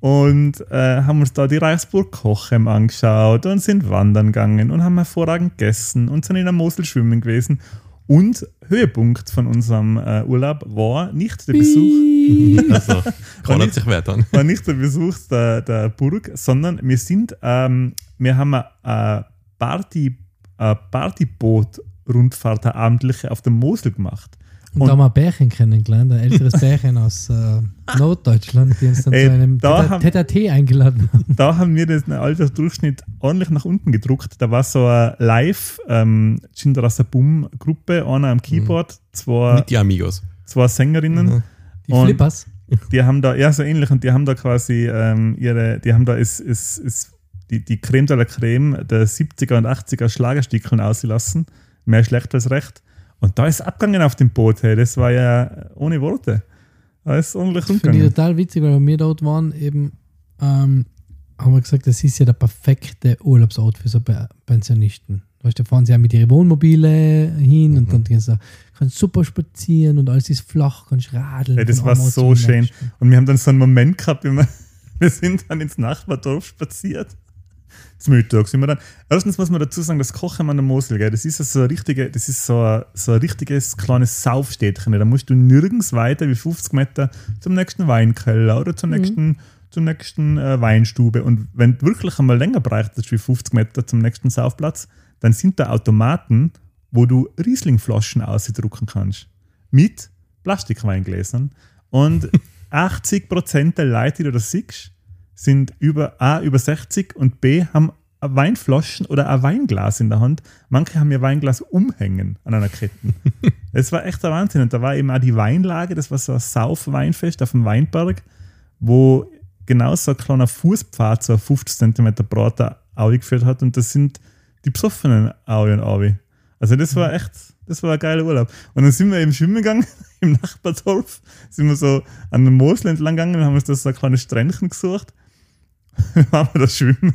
und äh, haben uns da die Reichsburg Kochem angeschaut und sind wandern gegangen und haben hervorragend gegessen und sind in der Mosel schwimmen gewesen. Und Höhepunkt von unserem äh, Urlaub war nicht der Besuch Also, kann nicht- war nicht der Besuch der, der Burg, sondern wir sind, ähm, wir haben eine Party, eine Partyboot-Rundfahrt, eine abendliche auf der Mosel gemacht. Und, da haben wir ein Bärchen kennengelernt, ein älteres Bärchen aus äh, Norddeutschland, die uns dann Ey, zu einem da haben- TT eingeladen haben. Da haben wir den Altersdurchschnitt ordentlich nach unten gedruckt. Da war so eine live ähm, Boom Gruppe, einer am Keyboard, zwei, Mit die Amigos. zwei Sängerinnen. Mhm. Die Und- Flippers. die haben da, ja, so ähnlich, und die haben da quasi ähm, ihre, die haben da ist, ist, ist die, die Creme de la Creme der 70er und 80er Schlagerstickeln ausgelassen. Mehr schlecht als recht. Und da ist abgegangen auf dem Boot, hey. Das war ja ohne Worte. Da ist ordentlich Finde ich total witzig, weil wir dort waren, eben ähm, haben wir gesagt, das ist ja der perfekte Urlaubsort für so Pe- Pensionisten. Weißt da fahren sie ja mit ihren Wohnmobile hin und dann gehen sie, kannst super spazieren und alles ist flach, kannst radeln. Ey, das war so schön. Und wir haben dann so einen Moment gehabt, wir sind dann ins Nachbardorf spaziert. Zum Mittag sind wir dann. Erstens muss man dazu sagen, das Kochen an der Mosel, gell, das ist so ein richtige, das ist so ein, so ein richtiges kleines Saufstädtchen. Da musst du nirgends weiter wie 50 Meter zum nächsten Weinkeller oder zur nächsten, zur nächsten äh, Weinstube. Und wenn du wirklich einmal länger bräuchtest wie 50 Meter zum nächsten Saufplatz, dann sind da Automaten, wo du Rieslingflaschen ausdrucken kannst. Mit Plastikweingläsern. Und 80% der Leute, die du das siehst, sind über A, über 60 und B, haben Weinflaschen oder ein Weinglas in der Hand. Manche haben ihr Weinglas umhängen an einer Kette. Es war echt der Wahnsinn. Und da war eben auch die Weinlage, das war so ein Saufweinfest auf dem Weinberg, wo genau so ein kleiner Fußpfad, so ein 50 cm Prater geführt hat. Und das sind die Besoffenen Aui und Aui. Also das war echt, das war ein geiler Urlaub. Und dann sind wir eben schwimmen gegangen im Nachbardorf, sind wir so an der Mosel entlang gegangen und haben uns da so ein kleines Strändchen gesucht. Dann waren wir da schwimmen.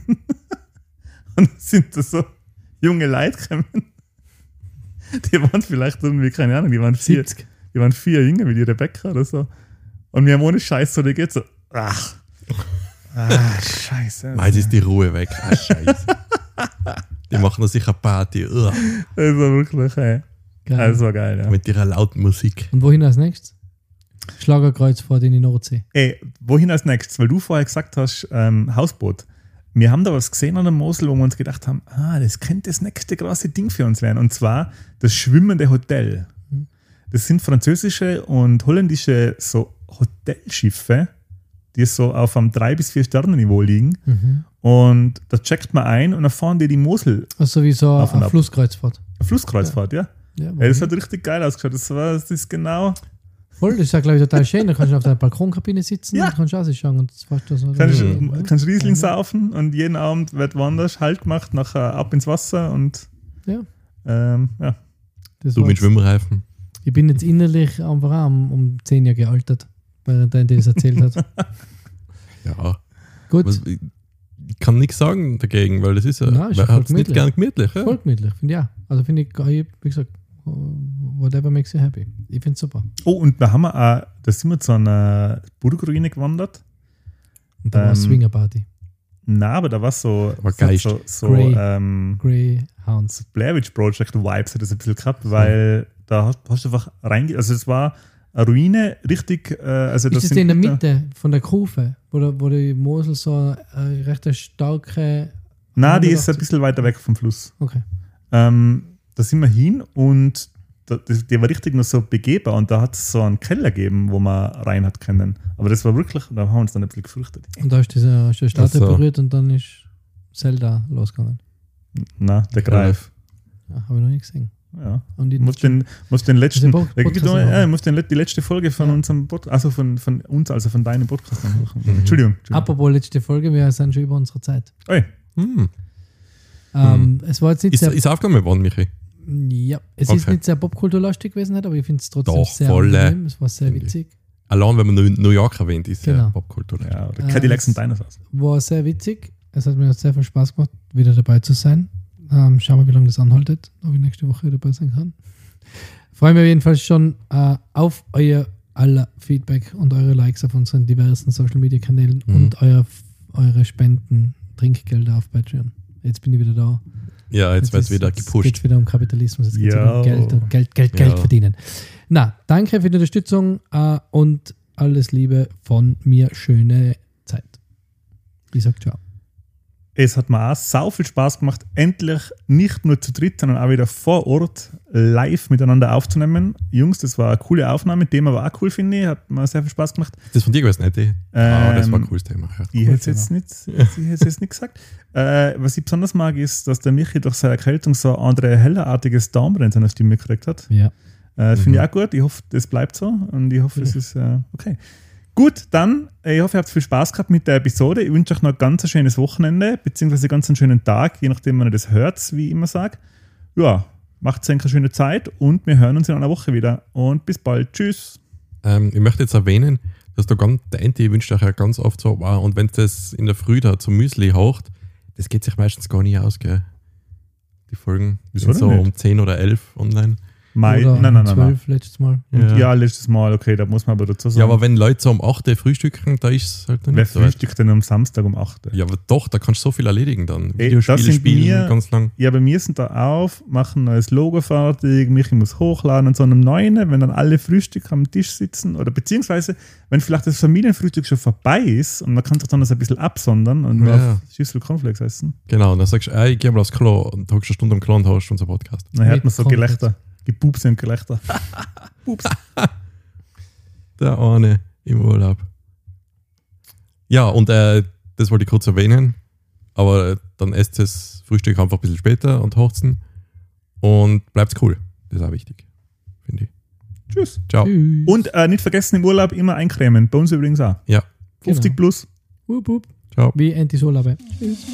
Und dann sind da so junge Leute gekommen. Die waren vielleicht irgendwie, keine Ahnung, die waren vier, 70. die waren vier jünger wie die Rebecca oder so. Und wir haben ohne Scheiß so, die geht so, ach. Ah, scheiße. Meist ist die Ruhe weg. Ah, Scheiße. die machen da sicher Party. Ugh. Das war wirklich, ey. Geil. Das war geil, ja. Mit ihrer lauten Musik. Und wohin als nächstes? Schlagerkreuzfahrt in die Nordsee. Ey, wohin als nächstes? Weil du vorher gesagt hast, ähm, Hausboot. Wir haben da was gesehen an der Mosel, wo wir uns gedacht haben, ah, das könnte das nächste große Ding für uns werden. Und zwar das schwimmende Hotel. Das sind französische und holländische so Hotelschiffe, die so auf einem 3 bis 4 Sterne Niveau liegen. Mhm. Und da checkt man ein und dann fahren die die Mosel. Also wie so Auf und eine. Flusskreuzfahrt. Flusskreuzfahrt, ja. Ja, Ey, das hat richtig geil ausgeschaut. Das, war, das ist genau. Voll, das ist ja, glaube ich, total schön. Da kannst du auf der Balkonkabine sitzen Ja. und kannst ausschauen und das du so. Kannst, Ja. kannst Riesling saufen und jeden Abend wird woanders Halt gemacht, nachher ab ins Wasser und Ja. ähm, ja. Das Du war mit Schwimmreifen. Ich bin jetzt innerlich einfach auch um, um 10 Jahre gealtert, während er das erzählt hat. Ja. Gut, Was, ich kann nichts sagen dagegen, weil das ist ja. Nein, ist voll hat's nicht gemütlich. gern gemütlich. Ja? voll gemütlich, finde ich auch. Also finde ich, ich, wie gesagt, whatever makes you happy. Ich finde es super. Oh, und da haben wir auch, da sind wir zu einer Burgruine gewandert. Und da war Ähm, Swinger Party. Na, aber da war so, War so, so, so Grey. ähm, Greyhounds. Blair Witch Project Vibes hat das ein bisschen gehabt, weil da hast, hast du einfach reinge... Also es war eine Ruine, richtig... Äh, also Ist das sind in der Mitte von der Kufe, wo, der, wo die Mosel so eine recht starke. Nein, die ist ein bisschen weiter weg vom Fluss. Okay. Ähm, da sind wir hin und das, der war richtig noch so begehbar und da hat es so einen Keller gegeben, wo man rein hat können. Aber das war wirklich, da haben wir uns dann ein bisschen gefürchtet. Und da ist diese, ist die Statue Ach so. berührt und dann ist Zelda losgegangen. Na, der Greif. Ja, Habe ich noch nie gesehen. Ja. Und die Muss den, muss den letzten, ja, Podcast ja, anhören. muss den, die letzte Folge von Ja. unserem Podcast, also von, von uns, also von deinem Podcast anhören. Mhm. Entschuldigung. Entschuldigung. Apropos letzte Folge, wir sind schon über unsere Zeit. Oi, Hm. Ähm, Es war jetzt nicht Ist, sehr. ist aufgenommen worden, Michi? Ja, es ist Okay. nicht sehr popkulturlastig gewesen, aber ich finde es trotzdem Doch, sehr voll, angenehm. Es war sehr witzig. Allein, wenn man New- York erwähnt, ist ja Genau. Popkultur. ja, oder Äh, Cadillacs und Dinosaurs. War sehr witzig. Es hat mir sehr viel Spaß gemacht, wieder dabei zu sein. Ähm, schauen wir, wie lange das anhaltet, ob ich nächste Woche dabei sein kann. Freue mich jedenfalls schon äh, auf euer aller Feedback und eure Likes auf unseren diversen Social Media Kanälen Mhm. und euer, eure Spenden, Trinkgelder auf Patreon. Jetzt bin ich wieder da. Ja, jetzt wird ist- wieder Jetzt gepusht. geht wieder um Kapitalismus, jetzt geht es Ja. um Geld, und Geld, Geld, Geld verdienen. Na, danke für die Unterstützung äh, und alles Liebe von mir. Schöne Zeit. Ich sag ciao. Es hat mir auch sau viel Spaß gemacht, endlich nicht nur zu dritt, sondern auch wieder vor Ort live miteinander aufzunehmen. Jungs, das war eine coole Aufnahme, Thema war auch cool, finde ich, hat mir sehr viel Spaß gemacht. Das ist von dir gewesen, nicht? die? Ah, das war ein Ähm, cooles Thema. Ja. Ich hätte es jetzt nicht, ich hätte jetzt nicht gesagt. Äh, was ich besonders mag, ist, dass der Michi durch seine Erkältung so ein andere hellerartiges Daumen in seiner Stimme gekriegt hat. Ja. Äh, das finde Mhm. ich auch gut. Ich hoffe, das bleibt so und ich hoffe, es Ja. ist äh, okay. Gut, dann, äh, ich hoffe, ihr habt viel Spaß gehabt mit der Episode. Ich wünsche euch noch ein ganz schönes Wochenende, beziehungsweise ganz einen schönen Tag, je nachdem, wann ihr das hört, wie ich immer sage. Ja, macht eine schöne Zeit und wir hören uns in einer Woche wieder. Und bis bald. Tschüss. Ähm, ich möchte jetzt erwähnen, dass du ganz, der Enti wünscht euch ja ganz oft so, wow, und wenn das in der Früh da zum Müsli hocht, das geht sich meistens gar nicht aus, gell? Die Folgen Wieso sind so nicht? um 10 oder 11 online. Mai, Oder nein, nein, nein, nein. 12 letztes Mal. Und ja. letztes Mal, okay, da muss man aber dazu sagen. Ja, aber wenn Leute so um 8 Uhr frühstücken, da ist es halt noch Wer nicht so weit. frühstückt denn am Samstag um 8 Uhr? Ja, aber doch, da kannst du so viel erledigen dann. Ey, Videospiele spielen mir- ganz lang. Ja, bei mir sind da auf, machen ein neues Logo fertig, Michi muss hochladen und so einem neuen, wenn dann alle Frühstück am Tisch sitzen oder beziehungsweise, wenn vielleicht das Familienfrühstück schon vorbei ist und man kann sich dann das ein bisschen absondern und Ja. auf Schüssel Cornflakes essen, Genau, und dann sagst du, ey, ich geh mal aufs Klo und hockst eine Stunde am Klo und hast unser Podcast. dann hört man so. Gelächter, Gepupse und Gelächter. Pups. Der eine im Urlaub. Ja, und äh, das wollte ich kurz erwähnen, aber äh, dann esst das Frühstück einfach ein bisschen später und hochzen und bleibt cool. Das ist auch wichtig, finde ich. Tschüss. Ciao. Tschüss. Und äh, nicht vergessen, im Urlaub immer eincremen. Bei uns übrigens auch. Ja, 50 Genau. plus. Wup, wup. ciao. Wie Anti-Solabe. Tschüss.